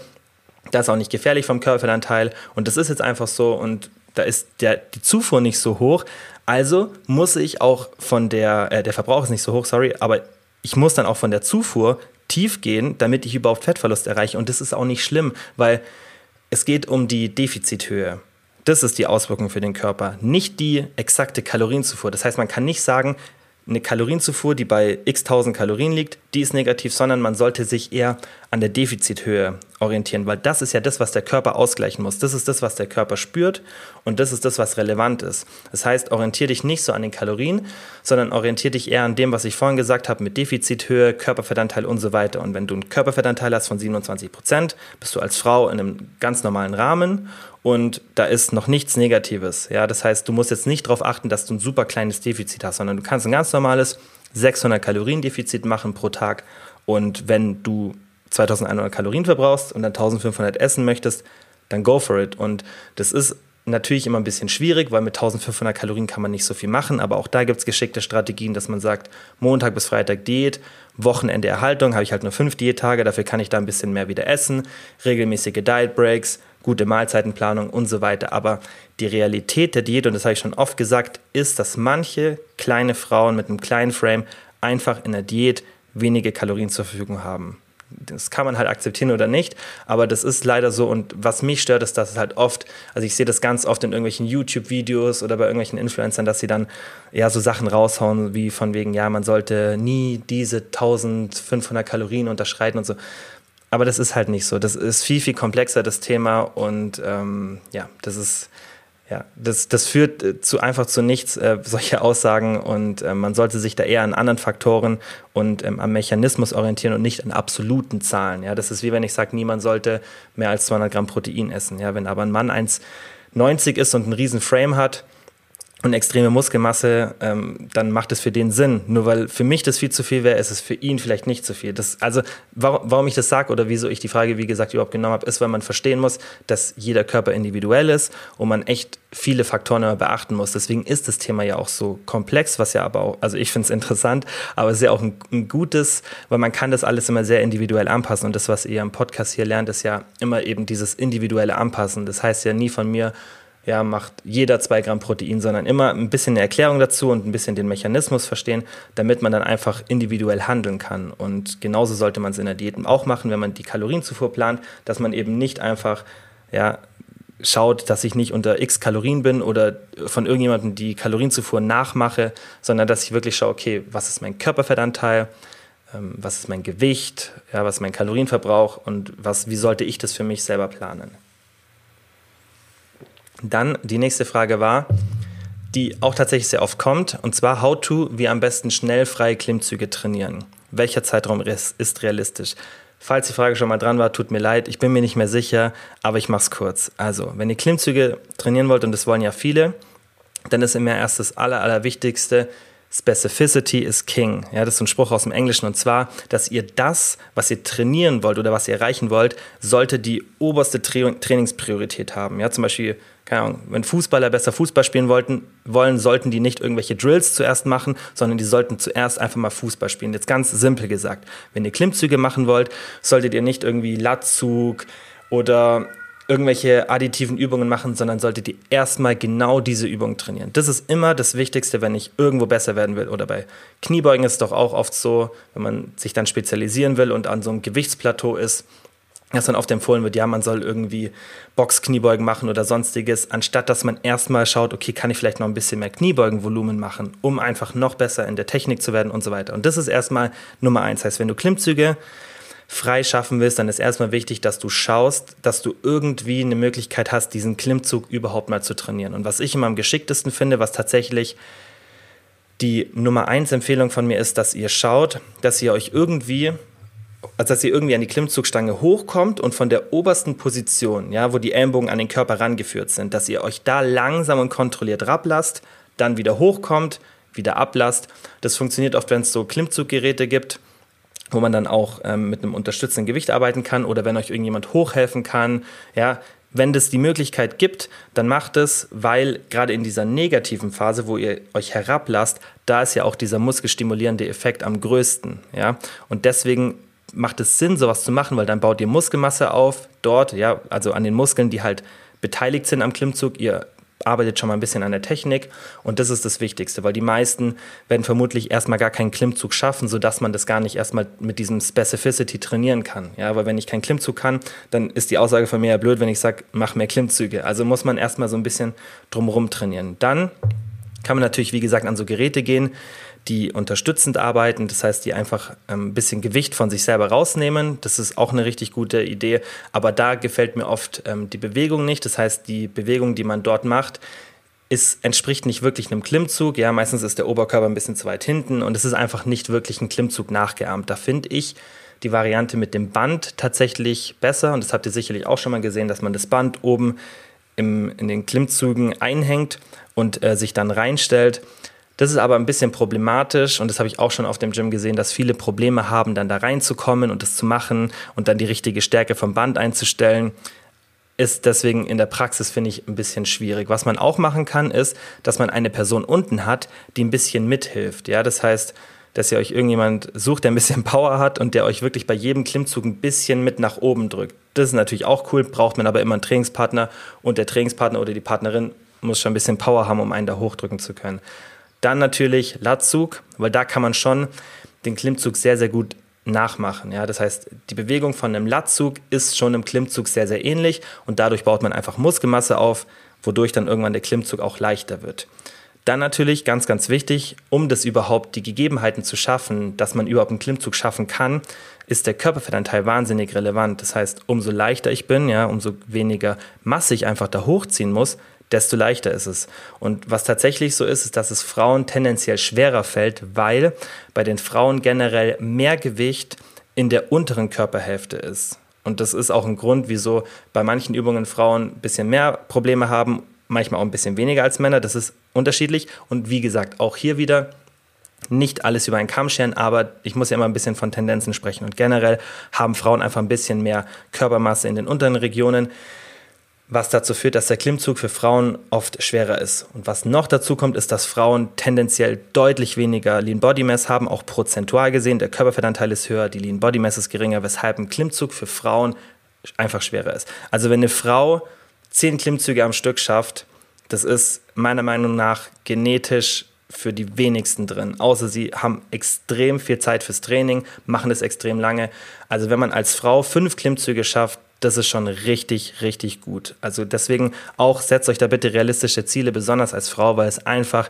das ist auch nicht gefährlich vom Körperfettanteil und das ist jetzt einfach so und da ist der, die Zufuhr nicht so hoch. Also muss ich auch von der, äh, der Verbrauch ist nicht so hoch, sorry, aber ich muss dann auch von der Zufuhr tief gehen, damit ich überhaupt Fettverlust erreiche. Und das ist auch nicht schlimm, weil es geht um die Defizithöhe. Das ist die Auswirkung für den Körper, nicht die exakte Kalorienzufuhr. Das heißt, man kann nicht sagen, eine Kalorienzufuhr, die bei x tausend Kalorien liegt, die ist negativ, sondern man sollte sich eher an der Defizithöhe orientieren, weil das ist ja das, was der Körper ausgleichen muss. Das ist das, was der Körper spürt und das ist das, was relevant ist. Das heißt, orientiere dich nicht so an den Kalorien, sondern orientiere dich eher an dem, was ich vorhin gesagt habe, mit Defizithöhe, Körperfettanteil und so weiter. Und wenn du einen Körperfettanteil hast von 27 Prozent, bist du als Frau in einem ganz normalen Rahmen und da ist noch nichts Negatives. Ja, das heißt, du musst jetzt nicht darauf achten, dass du ein super kleines Defizit hast, sondern du kannst ein ganz normales 600 Kalorien Defizit machen pro Tag. Und wenn du 2100 Kalorien verbrauchst und dann 1500 essen möchtest, dann go for it. Und das ist natürlich immer ein bisschen schwierig, weil mit 1500 Kalorien kann man nicht so viel machen, aber auch da gibt es geschickte Strategien, dass man sagt, Montag bis Freitag Diät, Wochenende Erhaltung, habe ich halt nur fünf Diättage, dafür kann ich da ein bisschen mehr wieder essen, regelmäßige Diet Breaks, gute Mahlzeitenplanung und so weiter. Aber die Realität der Diät, und das habe ich schon oft gesagt, ist, dass manche kleine Frauen mit einem kleinen Frame einfach in der Diät wenige Kalorien zur Verfügung haben das kann man halt akzeptieren oder nicht, aber das ist leider so und was mich stört, ist, dass es halt oft, also ich sehe das ganz oft in irgendwelchen YouTube-Videos oder bei irgendwelchen Influencern, dass sie dann ja so Sachen raushauen, wie von wegen, ja, man sollte nie diese 1500 Kalorien unterschreiten und so. Aber das ist halt nicht so. Das ist viel, viel komplexer, das Thema und ähm, ja, das ist ja, das, das führt äh, zu einfach zu nichts, äh, (laughs) solche Aussagen und äh, man sollte sich da eher an anderen Faktoren und ähm, am Mechanismus orientieren und nicht an absoluten Zahlen. Ja, das ist wie wenn ich sage, niemand sollte mehr als 200 Gramm Protein essen. Ja, wenn aber ein Mann 1,90 ist und einen riesen Frame hat, und extreme Muskelmasse, ähm, dann macht es für den Sinn. Nur weil für mich das viel zu viel wäre, ist es für ihn vielleicht nicht zu viel. Das, also warum, warum ich das sage oder wieso ich die Frage, wie gesagt, überhaupt genommen habe, ist, weil man verstehen muss, dass jeder Körper individuell ist und man echt viele Faktoren immer beachten muss. Deswegen ist das Thema ja auch so komplex, was ja aber auch, also ich finde es interessant, aber es ist ja auch ein, ein, gutes, weil man kann das alles immer sehr individuell anpassen. Und das, was ihr im Podcast hier lernt, ist ja immer eben dieses individuelle Anpassen. Das heißt ja nie von mir, ja, macht jeder zwei Gramm Protein, sondern immer ein bisschen eine Erklärung dazu und ein bisschen den Mechanismus verstehen, damit man dann einfach individuell handeln kann. Und genauso sollte man es in der Diät auch machen, wenn man die Kalorienzufuhr plant, dass man eben nicht einfach ja, schaut, dass ich nicht unter x Kalorien bin oder von irgendjemandem die Kalorienzufuhr nachmache, sondern dass ich wirklich schaue, okay, was ist mein Körperfettanteil, ähm, was ist mein Gewicht, ja, was ist mein Kalorienverbrauch und was, wie sollte ich das für mich selber planen. Dann die nächste Frage war, die auch tatsächlich sehr oft kommt, und zwar How to, wie am besten schnell freie Klimmzüge trainieren. Welcher Zeitraum ist realistisch? Falls die Frage schon mal dran war, tut mir leid, ich bin mir nicht mehr sicher, aber ich mache es kurz. Also, wenn ihr Klimmzüge trainieren wollt, und das wollen ja viele, dann ist immer erst das Aller, Allerwichtigste, Specificity is King. Ja, das ist ein Spruch aus dem Englischen und zwar, dass ihr das, was ihr trainieren wollt oder was ihr erreichen wollt, sollte die oberste Tra Trainingspriorität haben. Ja, zum Beispiel keine Ahnung, wenn Fußballer besser Fußball spielen wollten, wollen, sollten die nicht irgendwelche Drills zuerst machen, sondern die sollten zuerst einfach mal Fußball spielen. Jetzt ganz simpel gesagt. Wenn ihr Klimmzüge machen wollt, solltet ihr nicht irgendwie Latzug oder irgendwelche additiven Übungen machen, sondern solltet ihr erstmal genau diese Übungen trainieren. Das ist immer das Wichtigste, wenn ich irgendwo besser werden will. Oder bei Kniebeugen ist es doch auch oft so, wenn man sich dann spezialisieren will und an so einem Gewichtsplateau ist, dass dann oft empfohlen wird, ja, man soll irgendwie Box-Kniebeugen machen oder sonstiges, anstatt dass man erstmal schaut, okay, kann ich vielleicht noch ein bisschen mehr Kniebeugenvolumen machen, um einfach noch besser in der Technik zu werden und so weiter. Und das ist erstmal Nummer eins. Heißt, wenn du Klimmzüge frei schaffen willst, dann ist erstmal wichtig, dass du schaust, dass du irgendwie eine Möglichkeit hast, diesen Klimmzug überhaupt mal zu trainieren. Und was ich immer am geschicktesten finde, was tatsächlich die Nummer eins Empfehlung von mir ist, dass ihr schaut, dass ihr euch irgendwie also dass ihr irgendwie an die Klimmzugstange hochkommt und von der obersten Position, ja, wo die Ellenbogen an den Körper rangeführt sind, dass ihr euch da langsam und kontrolliert rablasst, dann wieder hochkommt, wieder ablasst. Das funktioniert oft, wenn es so Klimmzuggeräte gibt. Wo man dann auch ähm, mit einem unterstützenden Gewicht arbeiten kann oder wenn euch irgendjemand hochhelfen kann, ja, wenn das die Möglichkeit gibt, dann macht es, weil gerade in dieser negativen Phase, wo ihr euch herablasst, da ist ja auch dieser muskelstimulierende Effekt am größten, ja. Und deswegen macht es Sinn, sowas zu machen, weil dann baut ihr Muskelmasse auf dort, ja, also an den Muskeln, die halt beteiligt sind am Klimmzug. Ihr arbeitet schon mal ein bisschen an der Technik und das ist das Wichtigste, weil die meisten werden vermutlich erstmal gar keinen Klimmzug schaffen, sodass man das gar nicht erstmal mit diesem Specificity trainieren kann. Ja, weil wenn ich keinen Klimmzug kann, dann ist die Aussage von mir ja blöd, wenn ich sage, mach mehr Klimmzüge. Also muss man erstmal so ein bisschen drumherum trainieren. Dann kann man natürlich, wie gesagt, an so Geräte gehen, die unterstützend arbeiten, das heißt, die einfach ähm, ein bisschen Gewicht von sich selber rausnehmen. Das ist auch eine richtig gute Idee. Aber da gefällt mir oft ähm, die Bewegung nicht. Das heißt, die Bewegung, die man dort macht, ist, entspricht nicht wirklich einem Klimmzug. Ja, meistens ist der Oberkörper ein bisschen zu weit hinten und es ist einfach nicht wirklich ein Klimmzug nachgeahmt. Da finde ich die Variante mit dem Band tatsächlich besser. Und das habt ihr sicherlich auch schon mal gesehen, dass man das Band oben im, in den Klimmzügen einhängt und äh, sich dann reinstellt. Das ist aber ein bisschen problematisch und das habe ich auch schon auf dem Gym gesehen, dass viele Probleme haben, dann da reinzukommen und das zu machen und dann die richtige Stärke vom Band einzustellen. Ist deswegen in der Praxis, finde ich, ein bisschen schwierig. Was man auch machen kann, ist, dass man eine Person unten hat, die ein bisschen mithilft. Ja, das heißt, dass ihr euch irgendjemand sucht, der ein bisschen (laughs) Power hat und der euch wirklich bei jedem Klimmzug ein bisschen mit nach oben drückt. Das ist natürlich auch cool, braucht man aber immer einen Trainingspartner und der Trainingspartner oder die Partnerin muss schon ein bisschen Power haben, um einen da hochdrücken zu können. Dann natürlich Latzug, weil da kann man schon den Klimmzug sehr, sehr gut nachmachen. Ja, das heißt, die Bewegung von einem Latzug ist schon im Klimmzug sehr, sehr ähnlich und dadurch baut man einfach Muskelmasse auf, wodurch dann irgendwann der Klimmzug auch leichter wird. Dann natürlich ganz, ganz wichtig, um das überhaupt die Gegebenheiten zu schaffen, dass man überhaupt einen Klimmzug schaffen kann, ist der Körperfettanteil wahnsinnig relevant. Das heißt, umso leichter ich bin, ja, umso weniger Masse ich einfach da hochziehen muss, desto leichter ist es. Und was tatsächlich so ist, ist, dass es Frauen tendenziell schwerer fällt, weil bei den Frauen generell mehr Gewicht in der unteren Körperhälfte ist. Und das ist auch ein Grund, wieso bei manchen Übungen Frauen ein bisschen mehr Probleme haben, manchmal auch ein bisschen weniger als Männer. Das ist unterschiedlich. Und wie gesagt, auch hier wieder nicht alles über einen Kamm scheren, aber ich muss ja immer ein bisschen von Tendenzen sprechen. Und generell haben Frauen einfach ein bisschen mehr Körpermasse in den unteren Regionen was dazu führt, dass der Klimmzug für Frauen oft schwerer ist. Und was noch dazu kommt, ist, dass Frauen tendenziell deutlich weniger Lean Body Mass haben, auch prozentual gesehen. Der Körperfettanteil ist höher, die Lean Body Mass ist geringer, weshalb ein Klimmzug für Frauen einfach schwerer ist. Also wenn eine Frau zehn Klimmzüge am Stück schafft, das ist meiner Meinung nach genetisch für die wenigsten drin, außer sie haben extrem viel Zeit fürs Training, machen es extrem lange. Also wenn man als Frau fünf Klimmzüge schafft, das ist schon richtig, richtig gut. Also deswegen auch setzt euch da bitte realistische Ziele, besonders als Frau, weil es einfach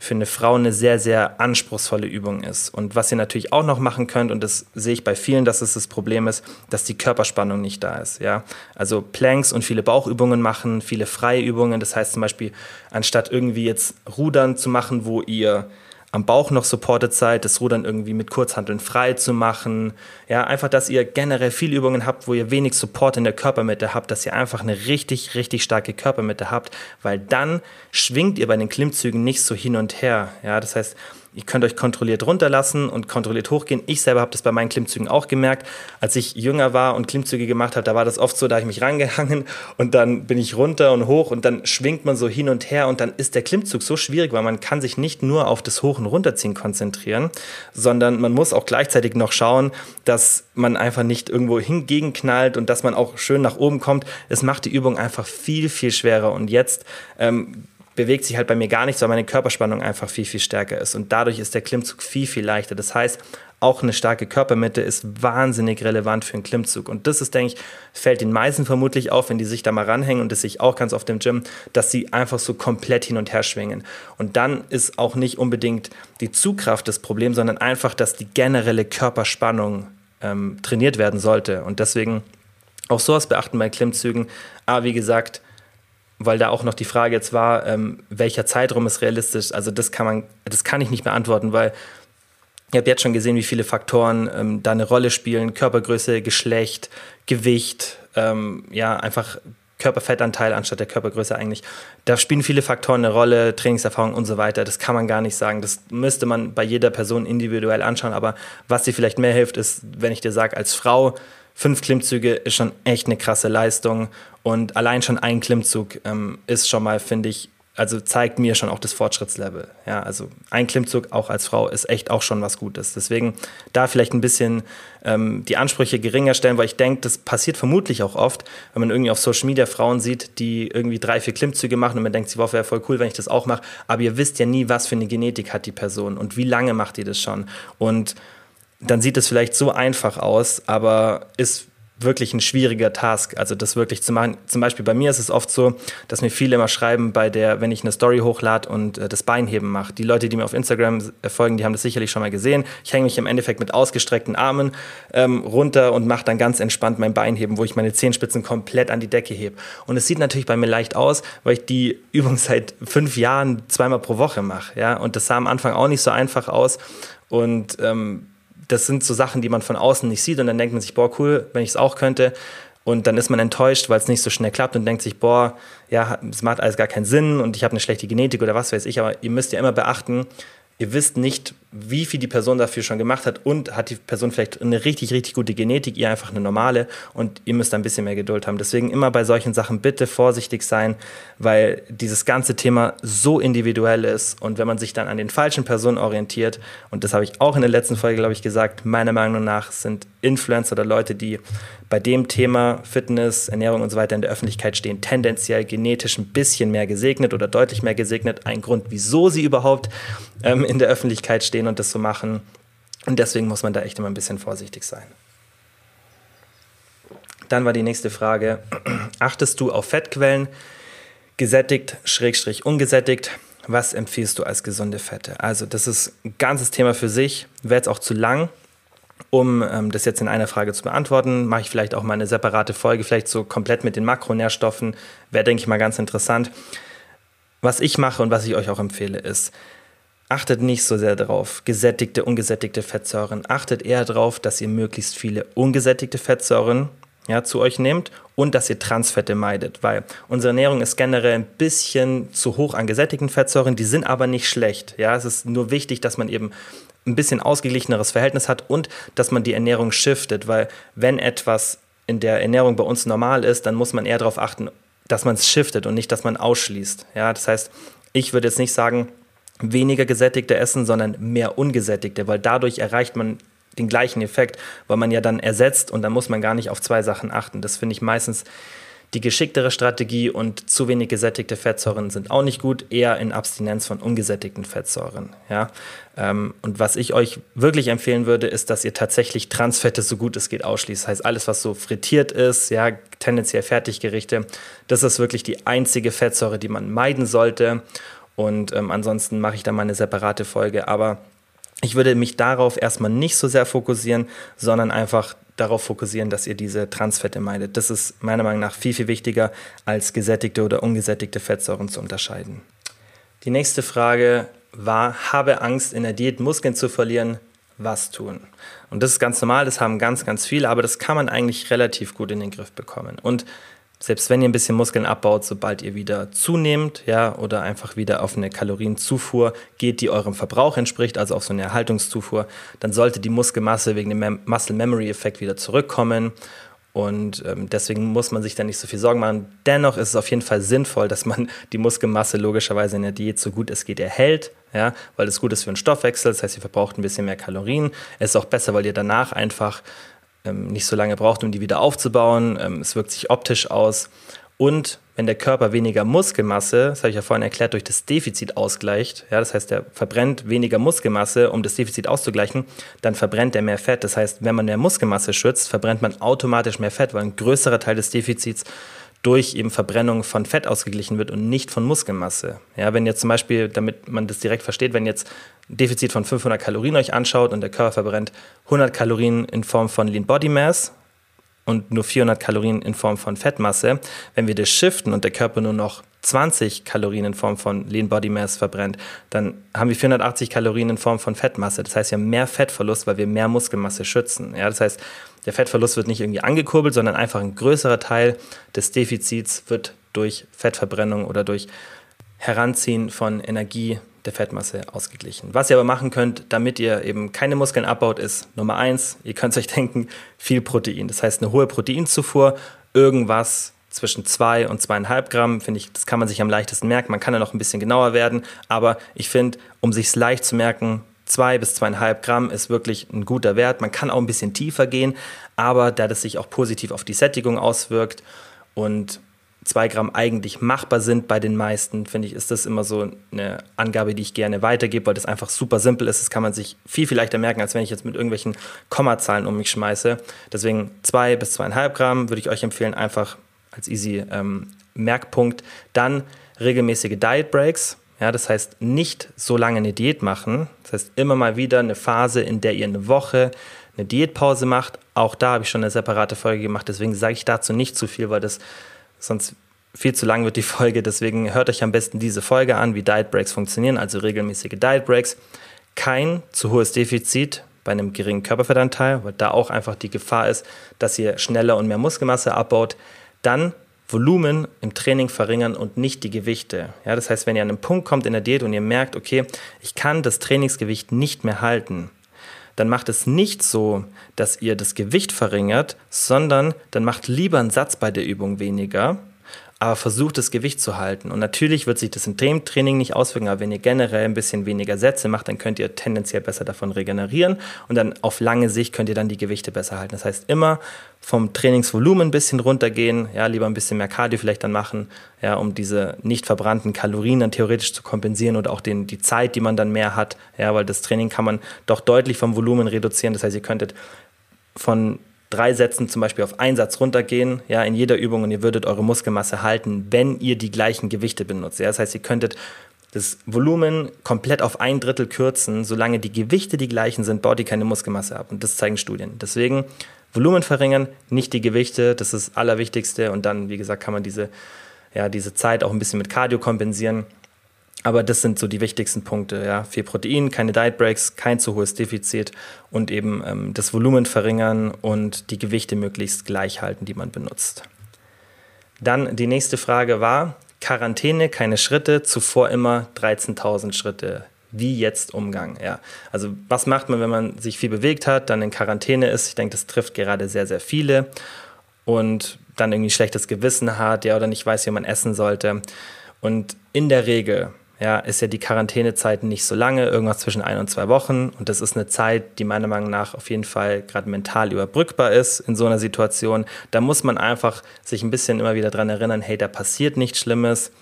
für eine Frau eine sehr, sehr anspruchsvolle Übung ist. Und was ihr natürlich auch noch machen könnt, und das sehe ich bei vielen, dass es das Problem ist, dass die Körperspannung nicht da ist. Ja? Also Planks und viele Bauchübungen machen, viele freie Übungen. Das heißt zum Beispiel, anstatt irgendwie jetzt Rudern zu machen, wo ihr am Bauch noch supported seid, das Rudern irgendwie mit Kurzhanteln frei zu machen. Ja, einfach, dass ihr generell viele Übungen habt, wo ihr wenig Support in der Körpermitte habt, dass ihr einfach eine richtig, richtig starke Körpermitte habt, weil dann schwingt ihr bei den Klimmzügen nicht so hin und her. Ja, das heißt, Ihr könnt euch kontrolliert runterlassen und kontrolliert hochgehen. Ich selber habe das bei meinen Klimmzügen auch gemerkt. Als ich jünger war und Klimmzüge gemacht habe, da war das oft so, da habe ich mich rangehangen und dann bin ich runter und hoch und dann schwingt man so hin und her und dann ist der Klimmzug so schwierig, weil man kann sich nicht nur auf das Hoch- und Runterziehen konzentrieren, sondern man muss auch gleichzeitig noch schauen, dass man einfach nicht irgendwo hingegen knallt und dass man auch schön nach oben kommt. Es macht die Übung einfach viel, viel schwerer. Und jetzt ähm, bewegt sich halt bei mir gar nichts, weil meine Körperspannung einfach viel, viel stärker ist. Und dadurch ist der Klimmzug viel, viel leichter. Das heißt, auch eine starke Körpermitte ist wahnsinnig relevant für einen Klimmzug. Und das ist, denke ich, fällt den meisten vermutlich auf, wenn die sich da mal ranhängen und das sehe ich auch ganz oft im Gym, dass sie einfach so komplett hin und her schwingen. Und dann ist auch nicht unbedingt die Zugkraft das Problem, sondern einfach, dass die generelle Körperspannung ähm, trainiert werden sollte. Und deswegen auch sowas beachten bei Klimmzügen. Aber wie gesagt, weil da auch noch die Frage jetzt war, ähm, welcher Zeitraum ist realistisch. Also das kann man, das kann ich nicht beantworten, weil ich habe jetzt schon gesehen, wie viele Faktoren ähm, da eine Rolle spielen: Körpergröße, Geschlecht, Gewicht, ähm, ja einfach Körperfettanteil anstatt der Körpergröße eigentlich. Da spielen viele Faktoren eine Rolle, Trainingserfahrung und so weiter. Das kann man gar nicht sagen. Das müsste man bei jeder Person individuell anschauen. Aber was dir vielleicht mehr hilft, ist, wenn ich dir sage, als Frau, fünf Klimmzüge ist schon echt eine krasse Leistung. Und allein schon ein Klimmzug ähm, ist schon mal, finde ich, also zeigt mir schon auch das Fortschrittslevel. Ja, also ein Klimmzug auch als Frau ist echt auch schon was Gutes. Deswegen da vielleicht ein bisschen ähm, die Ansprüche geringer stellen, weil ich denke, das passiert vermutlich auch oft, wenn man irgendwie auf Social Media Frauen sieht, die irgendwie drei, vier Klimmzüge machen und man denkt, sie wäre voll cool, wenn ich das auch mache. Aber ihr wisst ja nie, was für eine Genetik hat die Person und wie lange macht die das schon. Und dann sieht es vielleicht so einfach aus, aber ist wirklich ein schwieriger Task, also das wirklich zu machen. Zum Beispiel bei mir ist es oft so, dass mir viele immer schreiben, bei der, wenn ich eine Story hochlade und äh, das Beinheben mache. Die Leute, die mir auf Instagram folgen, die haben das sicherlich schon mal gesehen. Ich hänge mich im Endeffekt mit ausgestreckten Armen ähm, runter und mache dann ganz entspannt mein Beinheben, wo ich meine Zehenspitzen komplett an die Decke hebe. Und es sieht natürlich bei mir leicht aus, weil ich die (laughs) Übung seit fünf Jahren zweimal pro Woche mache. Ja? Und das sah am Anfang auch nicht so einfach aus. Und ähm, das sind so Sachen, die man von außen nicht sieht und dann denkt man sich, boah, cool, wenn ich es auch könnte. Und dann ist man enttäuscht, weil es nicht so schnell klappt und denkt sich, boah, ja, es macht alles gar keinen Sinn und ich habe eine schlechte Genetik oder was weiß ich. Aber ihr müsst ja immer beachten, ihr wisst nicht, wie viel die Person dafür schon gemacht hat und hat die Person vielleicht eine richtig, richtig gute Genetik, ihr einfach eine normale und ihr müsst ein bisschen mehr Geduld haben. Deswegen immer bei solchen Sachen bitte vorsichtig sein, weil dieses ganze Thema so individuell ist und wenn man sich dann an den falschen Personen orientiert, und das habe ich auch in der letzten Folge, glaube ich, gesagt, meiner Meinung nach sind Influencer oder Leute, die bei dem Thema Fitness, Ernährung und so weiter in der Öffentlichkeit stehen, tendenziell genetisch ein bisschen mehr gesegnet oder deutlich mehr gesegnet. Ein Grund, wieso sie überhaupt ähm, in der Öffentlichkeit stehen und das so machen. Und deswegen muss man da echt immer ein bisschen vorsichtig sein. Dann war die nächste Frage, (clears throat) achtest du auf Fettquellen, gesättigt, schrägstrich ungesättigt? Was empfiehlst du als gesunde Fette? Also das ist ein ganzes Thema für sich, wäre jetzt auch zu lang. Um ähm, das jetzt in einer Frage zu beantworten, mache ich vielleicht auch mal eine separate Folge, vielleicht so komplett mit den Makronährstoffen. Wäre, denke ich mal, ganz interessant. Was ich mache und was ich euch auch empfehle, ist, achtet nicht so sehr darauf, gesättigte, ungesättigte Fettsäuren. Achtet eher darauf, dass ihr möglichst viele ungesättigte Fettsäuren ja, zu euch nehmt und dass ihr Transfette meidet, weil unsere Ernährung ist generell ein bisschen zu hoch an gesättigten Fettsäuren, die sind aber nicht schlecht. Ja, es ist nur wichtig, dass man eben ein bisschen ausgeglicheneres Verhältnis hat und dass man die Ernährung shiftet, weil wenn etwas in der Ernährung bei uns normal ist, dann muss man eher darauf achten, dass man es shiftet und nicht, dass man ausschließt. Ja, das heißt, ich würde jetzt nicht sagen, weniger gesättigte essen, sondern mehr ungesättigte, weil dadurch erreicht man den gleichen Effekt, weil man ja dann ersetzt und dann muss man gar nicht auf zwei Sachen achten. Das finde ich meistens die geschicktere Strategie und zu wenig gesättigte Fettsäuren sind auch nicht gut, eher in Abstinenz von ungesättigten Fettsäuren. Ja? Ähm, und was ich euch wirklich empfehlen würde, ist, dass ihr tatsächlich Transfette so gut es geht ausschließt. Das heißt, alles, was so frittiert ist, ja, tendenziell Fertiggerichte, das ist wirklich die einzige Fettsäure, die man meiden sollte. Und ähm, ansonsten mache ich da mal eine separate Folge. Aber ich würde mich darauf erstmal nicht so sehr fokussieren, sondern einfach darauf fokussieren, dass ihr diese Transfette meidet. Das ist meiner Meinung nach viel, viel wichtiger, als gesättigte oder ungesättigte Fettsäuren zu unterscheiden. Die nächste Frage war, habe Angst, in der Diät Muskeln zu verlieren, was tun? Und das ist ganz normal, das haben ganz, ganz viele, aber das kann man eigentlich relativ gut in den Griff bekommen. Und selbst wenn ihr ein bisschen Muskeln abbaut, sobald ihr wieder zunehmt, ja, oder einfach wieder auf eine Kalorienzufuhr geht, die eurem Verbrauch entspricht, also auf so eine Erhaltungszufuhr, dann sollte die Muskelmasse wegen dem Mem Muscle Memory Effekt wieder zurückkommen. Und ähm, deswegen muss man sich da nicht so viel Sorgen machen. Dennoch ist es auf jeden Fall sinnvoll, dass man die Muskelmasse logischerweise in der Diät so gut es geht erhält, ja, weil das gut ist für den Stoffwechsel. Das heißt, ihr verbraucht ein bisschen mehr Kalorien. Es ist auch besser, weil ihr danach einfach nicht so lange braucht, um die wieder aufzubauen. Ähm, es wirkt sich optisch aus. Und wenn der Körper weniger Muskelmasse, das habe ich ja vorhin erklärt, durch das Defizit ausgleicht, ja, das heißt, er verbrennt weniger Muskelmasse, um das Defizit auszugleichen, dann verbrennt er mehr Fett. Das heißt, wenn man mehr Muskelmasse schützt, verbrennt man automatisch mehr Fett, weil ein größerer Teil des Defizits durch eben Verbrennung von Fett ausgeglichen wird und nicht von Muskelmasse. Ja, wenn jetzt zum Beispiel, damit man das direkt versteht, wenn jetzt ein Defizit von 500 Kalorien euch anschaut und der Körper verbrennt 100 Kalorien in Form von Lean Body Mass und nur 400 Kalorien in Form von Fettmasse, wenn wir das shiften und der Körper nur noch 20 Kalorien in Form von Lean Body Mass verbrennt, dann haben wir 480 Kalorien in Form von Fettmasse. Das heißt, wir haben mehr Fettverlust, weil wir mehr Muskelmasse schützen. Ja, das heißt, der Fettverlust wird nicht irgendwie angekurbelt, sondern einfach ein größerer Teil des Defizits wird durch Fettverbrennung oder durch Heranziehen von Energie der Fettmasse ausgeglichen. Was ihr aber machen könnt, damit ihr eben keine Muskeln abbaut, ist Nummer eins, ihr könnt euch (laughs) denken, viel Protein. Das heißt, eine hohe Proteinzufuhr, irgendwas zwischen zwei und zweieinhalb Gramm, finde ich, das kann man sich am leichtesten merken. Man kann ja noch ein bisschen genauer werden, aber ich finde, um sich leicht zu merken, zwei bis zweieinhalb Gramm ist wirklich ein guter Wert. Man kann auch ein bisschen tiefer gehen, aber da das sich auch positiv auf die Sättigung auswirkt und zwei Gramm eigentlich machbar sind bei den meisten, finde ich, ist das immer so eine Angabe, die ich gerne weitergebe, weil das einfach super simpel ist. Das kann man sich viel, viel leichter merken, als wenn ich jetzt mit irgendwelchen Kommazahlen um mich schmeiße. Deswegen zwei bis zweieinhalb Gramm würde ich euch empfehlen, einfach als easy ähm, Merkpunkt. Dann regelmäßige Diet Breaks. Ja, das heißt, nicht so lange eine Diät machen. Das heißt, immer mal wieder eine Phase, in der ihr eine Woche eine Diätpause macht. Auch da habe ich schon eine separate Folge gemacht. Deswegen sage ich dazu nicht zu viel, weil das sonst viel zu lang wird die (laughs) Folge. Deswegen hört euch am besten diese Folge an, wie Diet Breaks funktionieren, also regelmäßige Diet Breaks. Kein zu hohes Defizit bei einem geringen Körperfettanteil, weil da auch einfach die Gefahr ist, dass ihr schneller und mehr Muskelmasse abbaut. Dann Volumen im Training verringern und nicht die Gewichte. Ja, das heißt, wenn ihr an einen Punkt kommt in der Diät und ihr merkt, okay, ich kann das Trainingsgewicht nicht mehr halten, dann macht es nicht so, dass ihr das Gewicht verringert, sondern dann macht lieber einen Satz bei der Übung weniger aber versucht das Gewicht zu halten. Und natürlich wird sich das im Training nicht auswirken, aber wenn ihr generell ein bisschen weniger Sätze macht, dann könnt ihr tendenziell besser davon regenerieren und dann auf lange Sicht könnt ihr dann die Gewichte besser halten. Das heißt, immer vom Trainingsvolumen ein bisschen runtergehen, ja, lieber ein bisschen mehr Cardio vielleicht dann machen, ja, um diese nicht verbrannten Kalorien dann theoretisch zu kompensieren oder auch den, die Zeit, die man dann mehr hat, ja, weil das Training kann man doch deutlich vom Volumen reduzieren. Das heißt, ihr könntet von drei Sätzen zum Beispiel auf einen Satz runtergehen, ja, in jeder Übung und ihr würdet eure Muskelmasse halten, wenn ihr die gleichen Gewichte benutzt. Ja, das heißt, ihr könntet das Volumen komplett auf ein Drittel kürzen, solange die Gewichte die gleichen sind, baut ihr keine Muskelmasse ab. Und das zeigen Studien. Deswegen Volumen verringern, nicht die Gewichte, das ist das Allerwichtigste. Und dann, wie gesagt, kann man diese, ja, diese Zeit auch ein bisschen mit Cardio kompensieren. Aber das sind so die wichtigsten Punkte. Ja. Viel Protein, keine Diet Breaks, kein zu hohes Defizit und eben ähm, das Volumen verringern und die Gewichte möglichst gleich halten, die man benutzt. Dann die nächste Frage war, Quarantäne, keine Schritte, zuvor immer 13.000 Schritte. Wie jetzt Umgang? Ja. Also was macht man, wenn man sich viel bewegt hat, dann in Quarantäne ist? Ich denke, das trifft gerade sehr, sehr viele und dann irgendwie schlechtes Gewissen hat, ja, oder nicht weiß, wie man essen sollte. Und in der Regel ja, ist ja die Quarantänezeit nicht so lange, irgendwas zwischen ein und zwei Wochen. Und das ist eine Zeit, die meiner Meinung nach auf jeden Fall gerade mental überbrückbar ist in so einer Situation. Da muss man einfach sich ein bisschen immer wieder dran erinnern, hey, da passiert nichts Schlimmes.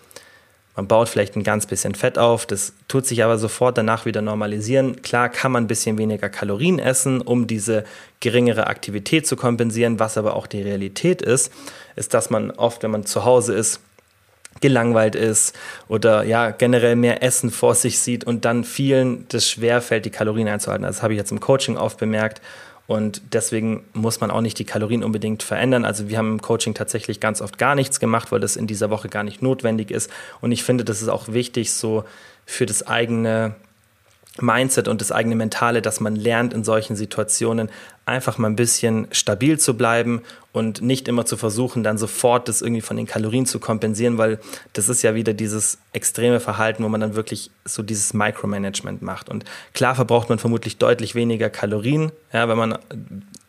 Man baut vielleicht ein ganz bisschen Fett auf, das tut sich aber sofort danach wieder normalisieren. Klar kann man ein bisschen weniger Kalorien essen, um diese geringere Aktivität zu kompensieren. Was aber auch die Realität ist, ist, dass man oft, wenn man zu Hause ist, gelangweilt ist oder ja generell mehr Essen vor sich sieht und dann vielen das schwer fällt, die Kalorien einzuhalten. Das habe ich jetzt im Coaching oft bemerkt und deswegen muss man auch nicht die Kalorien unbedingt verändern. Also wir haben im Coaching tatsächlich ganz oft gar nichts gemacht, weil das in dieser Woche gar nicht notwendig ist und ich finde, das ist auch wichtig so für das eigene Mindset und das eigene Mentale, dass man lernt in solchen Situationen einfach mal ein bisschen stabil zu bleiben und nicht immer zu versuchen, dann sofort das irgendwie von den Kalorien zu kompensieren, weil das ist ja wieder dieses extreme Verhalten, wo man dann wirklich so dieses Micromanagement macht. Und klar verbraucht man vermutlich deutlich weniger Kalorien, ja, wenn man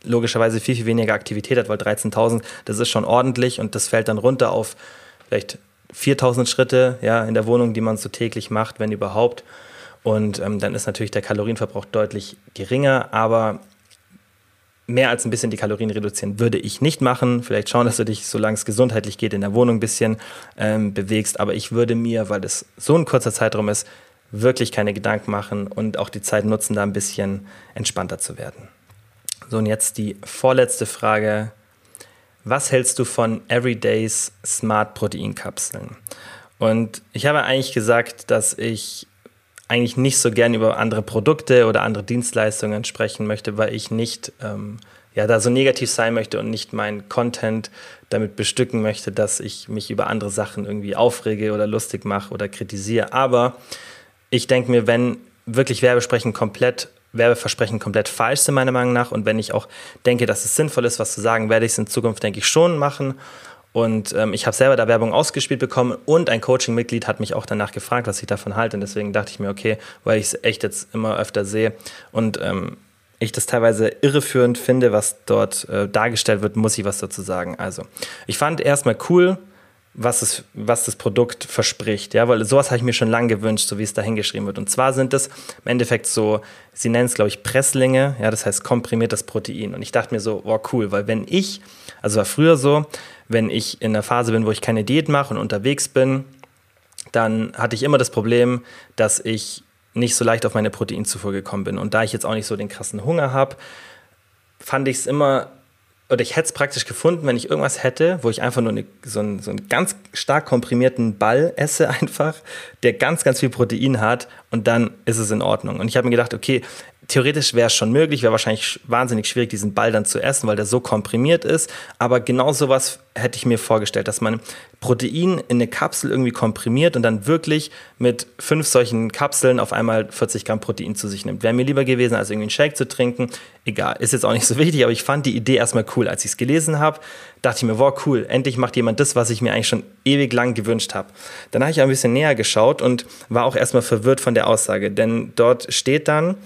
logischerweise viel, viel weniger Aktivität hat, weil 13.000, das ist schon ordentlich und das fällt dann runter auf vielleicht 4.000 Schritte ja, in der Wohnung, die man so täglich macht, wenn überhaupt. Und ähm, dann ist natürlich der Kalorienverbrauch deutlich geringer, aber mehr als ein bisschen die Kalorien reduzieren würde ich nicht machen. Vielleicht schauen, dass du dich, solange es gesundheitlich geht, in der Wohnung ein bisschen ähm, bewegst. Aber ich würde mir, weil es so ein kurzer Zeitraum ist, wirklich keine Gedanken machen und auch die Zeit nutzen, da ein bisschen entspannter zu werden. So, und jetzt die vorletzte Frage. Was hältst du von Everydays Smart Proteinkapseln? Und ich habe eigentlich gesagt, dass ich eigentlich nicht so gern über andere Produkte oder andere Dienstleistungen sprechen möchte, weil ich nicht ähm, ja, da so negativ sein möchte und nicht meinen Content damit bestücken möchte, dass ich mich über andere Sachen irgendwie aufrege oder lustig mache oder kritisiere. Aber ich denke mir, wenn wirklich Werbesprechen komplett Werbeversprechen komplett falsch sind, meiner Meinung nach. Und wenn ich auch denke, dass es sinnvoll ist, was zu sagen, werde ich es in Zukunft, denke ich, schon machen. Und ähm, ich habe selber da Werbung ausgespielt bekommen und ein Coaching-Mitglied hat mich auch danach gefragt, was ich davon halte. Und deswegen dachte ich mir, okay, weil ich es echt jetzt immer öfter sehe und ähm, ich das teilweise irreführend finde, was dort äh, dargestellt wird, muss ich was dazu sagen. Also, ich fand erstmal cool, was, es, was das Produkt verspricht. Ja, weil sowas habe ich mir schon lange gewünscht, so wie es da hingeschrieben wird. Und zwar sind es im Endeffekt so, sie nennen es, glaube ich, Presslinge, ja, das heißt komprimiertes Protein. Und ich dachte mir so, oh cool, weil wenn ich, also war früher so, wenn ich in einer Phase bin, wo ich keine Diät mache und unterwegs bin, dann hatte ich immer das Problem, dass ich nicht so leicht auf meine Proteinzufuhr gekommen bin. Und da ich jetzt auch nicht so den krassen Hunger habe, fand ich es immer oder ich hätte es praktisch gefunden, wenn ich irgendwas hätte, wo ich einfach nur eine, so, einen, so einen ganz stark komprimierten Ball esse (laughs) einfach, der ganz, ganz viel Protein hat und dann ist es in Ordnung. Und ich habe mir gedacht, okay, theoretisch wäre es schon möglich, wäre wahrscheinlich wahnsinnig schwierig, diesen Ball dann zu essen, weil der so komprimiert ist. Aber genau sowas hätte ich mir vorgestellt, dass man Protein in eine Kapsel irgendwie komprimiert und dann wirklich mit fünf solchen Kapseln auf einmal 40 Gramm Protein zu sich nimmt. Wäre mir lieber gewesen, als irgendwie einen Shake zu trinken. Egal, ist jetzt auch nicht so wichtig, aber ich fand die Idee erstmal cool. Als ich es gelesen habe, dachte ich mir, wow, cool, endlich macht jemand das, was ich mir eigentlich schon ewig lang gewünscht habe. Dann habe ich ein bisschen näher geschaut und war auch erstmal verwirrt von der Aussage, denn dort steht dann,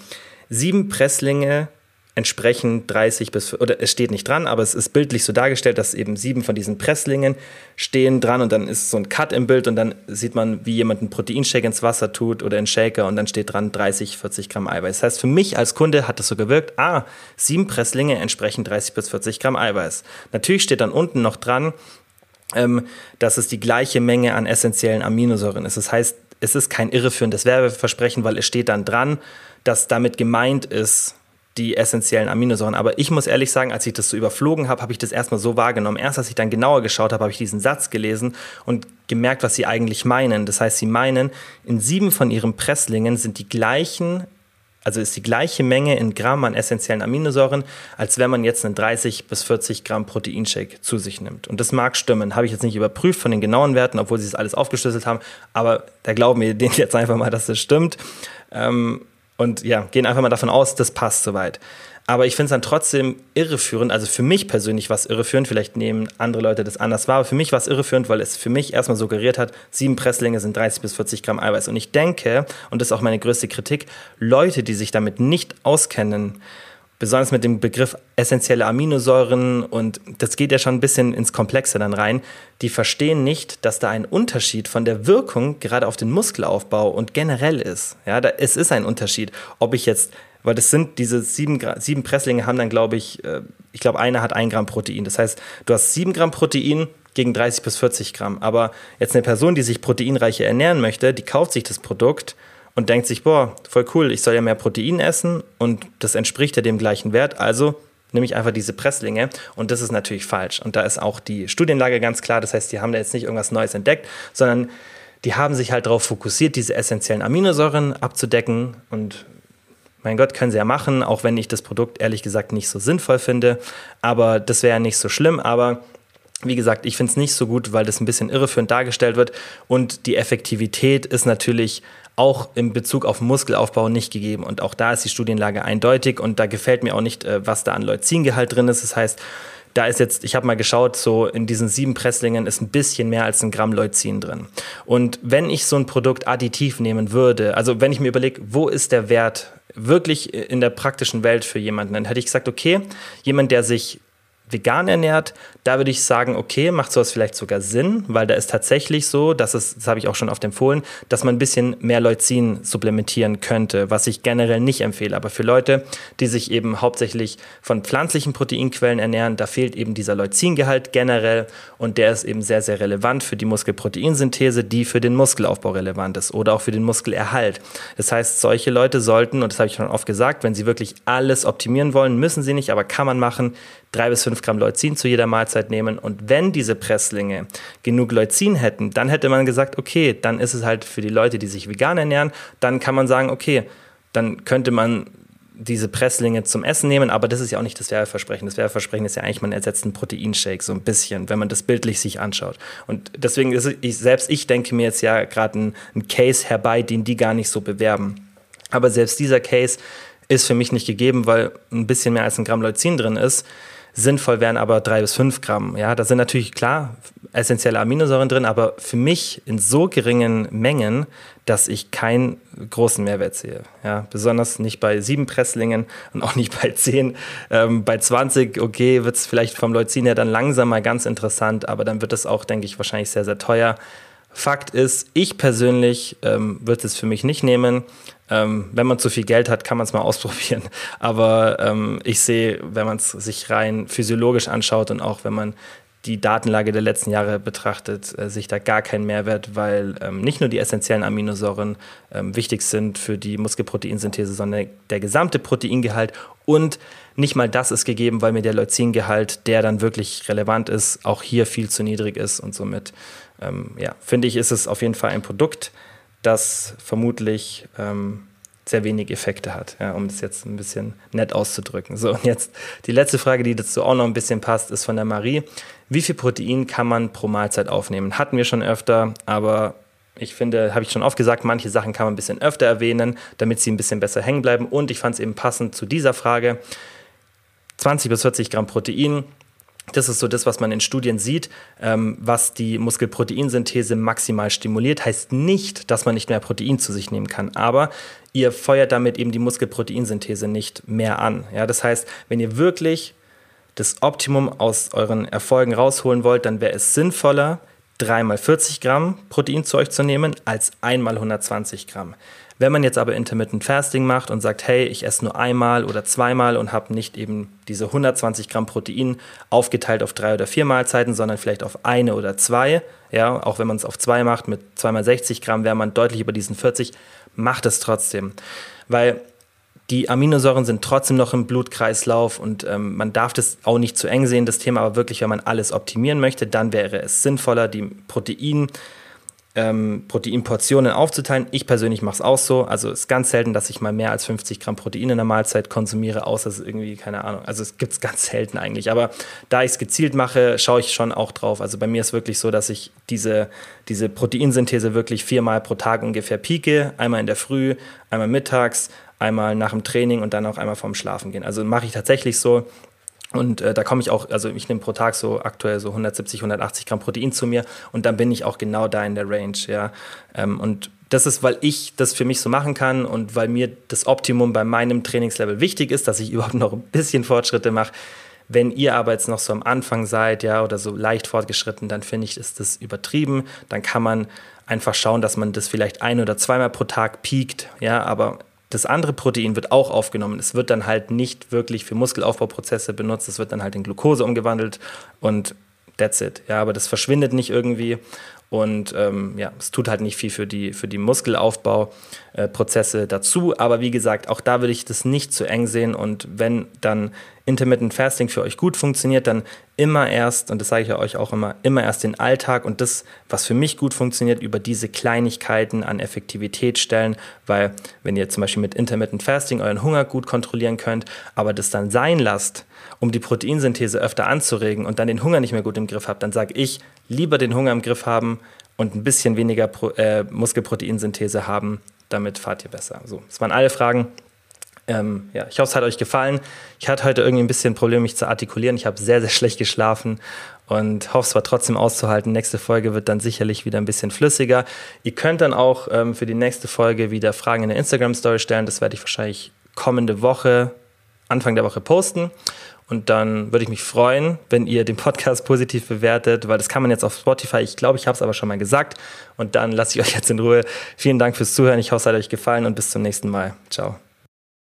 sieben Presslinge entsprechen 30 bis, oder es steht nicht dran, aber es ist bildlich so dargestellt, dass eben sieben von diesen Presslingen stehen dran und dann ist so ein Cut im Bild und dann sieht man, wie jemand einen Proteinshake ins Wasser tut oder einen Shaker und dann steht dran 30, 40 Gramm Eiweiß. Das heißt, für mich als Kunde hat das so gewirkt, ah, sieben Presslinge entsprechen 30 bis 40 Gramm Eiweiß. Natürlich steht dann unten noch dran, ähm, dass es die gleiche Menge an essentiellen Aminosäuren ist. Das heißt, es ist kein irreführendes Werbeversprechen, weil es steht dann dran, dass damit gemeint ist, die essentiellen Aminosäuren. Aber ich muss ehrlich sagen, als ich das so überflogen habe, habe ich das erstmal so wahrgenommen. Erst als ich dann genauer geschaut habe, habe ich diesen Satz gelesen und gemerkt, was sie eigentlich meinen. Das heißt, sie meinen, in sieben von ihren Presslingen sind die gleichen, also ist die gleiche Menge in Gramm an essentiellen Aminosäuren, als wenn man jetzt einen 30 bis 40 Gramm Proteinshake zu sich nimmt. Und das mag stimmen. Habe ich jetzt nicht überprüft von den genauen Werten, obwohl sie es alles aufgeschlüsselt haben. Aber da glauben wir denen (laughs) jetzt einfach mal, dass das stimmt. Ähm, und ja, gehen einfach mal davon aus, das passt soweit. Aber ich finde es dann trotzdem irreführend, also für mich persönlich war es irreführend, vielleicht nehmen andere Leute das anders wahr, aber für mich war es irreführend, weil es für mich erstmal suggeriert hat, sieben Presslinge sind 30 bis 40 Gramm Eiweiß. Und ich denke, und das ist auch meine größte Kritik, Leute, die sich damit nicht auskennen, besonders mit dem Begriff essentielle Aminosäuren und das geht ja schon ein bisschen ins Komplexe dann rein, die verstehen nicht, dass da ein Unterschied von der Wirkung gerade auf den Muskelaufbau und generell ist. Ja, da, es ist ein Unterschied, ob ich jetzt weil das sind diese sieben, sieben Presslinge haben dann, glaube ich, äh, ich glaube, einer hat ein Gramm Protein. Das heißt, du hast sieben Gramm Protein gegen 30 bis 40 Gramm. Aber jetzt eine Person, die sich proteinreicher ernähren möchte, die kauft sich das Produkt und denkt sich, boah, voll cool, ich soll ja mehr Protein essen und das entspricht ja dem gleichen Wert, also nehme ich einfach diese Presslinge und das ist natürlich falsch. Und da ist auch die Studienlage ganz klar, das heißt, die haben da jetzt nicht irgendwas Neues entdeckt, sondern die haben sich halt darauf fokussiert, diese essentiellen Aminosäuren abzudecken und mein Gott, können sie ja machen, auch wenn ich das Produkt ehrlich gesagt nicht so sinnvoll finde, aber das wäre ja nicht so schlimm, aber wie gesagt, ich finde es nicht so gut, weil das ein bisschen irreführend dargestellt wird und die Effektivität ist natürlich auch in Bezug auf Muskelaufbau nicht gegeben. Und auch da ist die Studienlage eindeutig und da gefällt mir auch nicht, äh, was da an Leucingehalt drin ist. Das heißt, da ist jetzt, ich habe mal geschaut, so in diesen sieben Presslingen ist ein bisschen mehr als ein Gramm Leucin drin. Und wenn ich so ein Produkt additiv nehmen würde, also wenn ich mir überlege, wo ist der Wert wirklich in der praktischen Welt für jemanden, dann hätte ich gesagt, okay, jemand, der sich vegan ernährt, da würde ich sagen, okay, macht sowas vielleicht sogar Sinn, weil da ist tatsächlich so, dass es, das habe ich auch schon oft empfohlen, dass man ein bisschen mehr Leucin supplementieren könnte, was ich generell nicht empfehle. Aber für Leute, die sich eben hauptsächlich von pflanzlichen Proteinquellen ernähren, da fehlt eben dieser Leucingehalt generell und der ist eben sehr, sehr relevant für die Muskelproteinsynthese, die für den Muskelaufbau relevant ist oder auch für den Muskelerhalt. Das heißt, solche Leute sollten, und das habe ich schon oft gesagt, wenn sie wirklich alles optimieren wollen, müssen sie nicht, aber kann man machen, drei bis fünf Gramm Leucin zu jeder Mahlzeit nehmen. Und wenn diese Presslinge genug Leucin hätten, dann hätte man gesagt, okay, dann ist es halt für die Leute, die sich vegan ernähren, dann kann man sagen, okay, dann könnte man diese Presslinge zum Essen nehmen, aber das ist ja auch nicht das Werbeversprechen. Das Werbeversprechen ist ja eigentlich, man ersetzt einen Proteinshake so ein bisschen, wenn man das bildlich sich anschaut. Und deswegen ist ich, selbst ich denke mir jetzt ja gerade einen Case herbei, den die gar nicht so bewerben. Aber selbst dieser Case ist für mich nicht gegeben, weil ein bisschen mehr als ein Gramm Leucin drin ist. Sinnvoll wären aber drei bis fünf Gramm. Ja, da sind natürlich klar essentielle Aminosäuren drin, aber für mich in so geringen Mengen, dass ich keinen großen Mehrwert sehe. Ja, besonders nicht bei sieben Presslingen und auch nicht bei zehn. Ähm, bei 20, okay, wird es vielleicht vom Leucin her dann langsam mal ganz interessant, aber dann wird es auch, denke ich, wahrscheinlich sehr, sehr teuer. Fakt ist, ich persönlich ähm, würde es für mich nicht nehmen. Ähm, wenn man zu viel Geld hat, kann man es mal (laughs) ausprobieren. Aber ähm, ich sehe, wenn man es sich rein physiologisch anschaut und auch wenn man die Datenlage der letzten Jahre betrachtet, äh, sich da gar keinen Mehrwert, weil ähm, nicht nur die essentiellen Aminosäuren ähm, wichtig sind für die Muskelproteinsynthese, sondern der gesamte Proteingehalt und nicht mal das ist gegeben, weil mir der Leucingehalt, der dann wirklich relevant ist, auch hier viel zu niedrig ist und somit ähm, ja, finde ich, ist es auf jeden Fall ein Produkt, das vermutlich ähm, sehr wenig Effekte hat, ja, um das jetzt ein bisschen nett auszudrücken. So, und jetzt die letzte Frage, die dazu auch noch ein bisschen passt, ist von der Marie. Wie viel Protein kann man pro Mahlzeit aufnehmen? Hatten wir schon öfter, aber ich finde, habe ich schon oft gesagt, manche Sachen kann man ein bisschen öfter erwähnen, damit sie ein bisschen besser hängen bleiben. Und ich fand es eben passend zu dieser Frage. 20 bis 40 Gramm Protein das ist so das, was man in Studien sieht, ähm, was die Muskelproteinsynthese maximal stimuliert. Heißt nicht, dass man nicht mehr Protein zu sich nehmen kann, aber ihr feuert damit eben die Muskelproteinsynthese nicht mehr an. Ja, das heißt, wenn ihr wirklich das Optimum aus euren Erfolgen rausholen wollt, dann wäre es sinnvoller, dreimal 40 Gramm Protein zu euch zu nehmen, als einmal 120 Gramm. Wenn man jetzt aber Intermittent Fasting macht und sagt, hey, ich esse nur einmal oder zweimal und habe nicht eben diese 120 Gramm Protein aufgeteilt auf drei oder vier Mahlzeiten, sondern vielleicht auf eine oder zwei, ja, auch wenn man es auf zwei macht, mit zweimal 60 Gramm wäre man deutlich über diesen 40, macht es trotzdem. Weil die Aminosäuren sind trotzdem noch im Blutkreislauf und ähm, man darf das auch nicht zu eng sehen, das Thema, aber wirklich, wenn man alles optimieren möchte, dann wäre es sinnvoller, die Protein- ähm, Proteinportionen aufzuteilen. Ich persönlich mache es auch so. Also es ist ganz selten, dass ich mal mehr als 50 Gramm Protein in der Mahlzeit konsumiere, außer es ist irgendwie, keine Ahnung. Also es gibt es ganz selten eigentlich. Aber da ich es gezielt mache, schaue ich schon auch drauf. Also bei mir ist wirklich so, dass ich diese, diese Proteinsynthese wirklich viermal pro Tag ungefähr pieke. Einmal in der Früh, einmal mittags, einmal nach dem Training und dann auch einmal vorm Schlafen gehen. Also mache ich tatsächlich so. Und äh, da komme ich auch, also ich nehme pro Tag so aktuell so 170, 180 Gramm Protein zu mir und dann bin ich auch genau da in der Range, ja. Ähm, und das ist, weil ich das für mich so machen kann und weil mir das Optimum bei meinem Trainingslevel wichtig ist, dass ich (laughs) überhaupt noch ein bisschen Fortschritte mache. Wenn ihr aber jetzt noch so am Anfang seid, ja, oder so leicht fortgeschritten, dann finde ich, ist das übertrieben. Dann kann man einfach schauen, dass man das vielleicht ein oder zweimal pro Tag piekt, ja, aber das andere Protein wird auch aufgenommen. Es wird dann halt nicht wirklich für Muskelaufbauprozesse benutzt. Es wird dann halt in Glucose umgewandelt und that's it. Ja, aber das verschwindet nicht irgendwie. Und ähm, ja, es tut halt nicht viel für die, für die Muskelaufbauprozesse äh, dazu. Aber wie gesagt, auch da würde ich das nicht zu eng sehen. Und wenn dann Intermittent Fasting für euch gut funktioniert, dann immer erst, und das sage ich euch auch immer, immer erst den Alltag und das, was für mich gut funktioniert, über diese Kleinigkeiten an Effektivität stellen, weil wenn ihr zum Beispiel mit Intermittent Fasting euren Hunger gut kontrollieren könnt, aber das dann sein lasst, um die Proteinsynthese öfter anzuregen und dann den Hunger nicht mehr gut im Griff habt, dann sage ich, lieber den Hunger im Griff haben und ein bisschen weniger Pro, äh, Muskelproteinsynthese haben, damit fahrt ihr besser. So, das waren alle Fragen. Ähm, ja, ich hoffe, es hat euch gefallen. Ich hatte heute irgendwie ein bisschen Probleme, mich zu artikulieren. Ich habe sehr, sehr schlecht geschlafen und hoffe es war trotzdem auszuhalten. Nächste Folge wird dann sicherlich wieder ein bisschen flüssiger. Ihr könnt dann auch ähm, für die nächste Folge wieder Fragen in der Instagram-Story stellen. Das werde ich wahrscheinlich kommende Woche, Anfang der Woche posten. Und dann würde ich mich freuen, wenn ihr den Podcast (laughs) positiv bewertet, weil das kann man jetzt auf Spotify. Ich glaube, ich habe es aber schon mal gesagt. Und dann lasse ich euch jetzt in Ruhe. Vielen Dank fürs Zuhören. Ich hoffe, es hat euch gefallen und bis zum nächsten Mal. Ciao.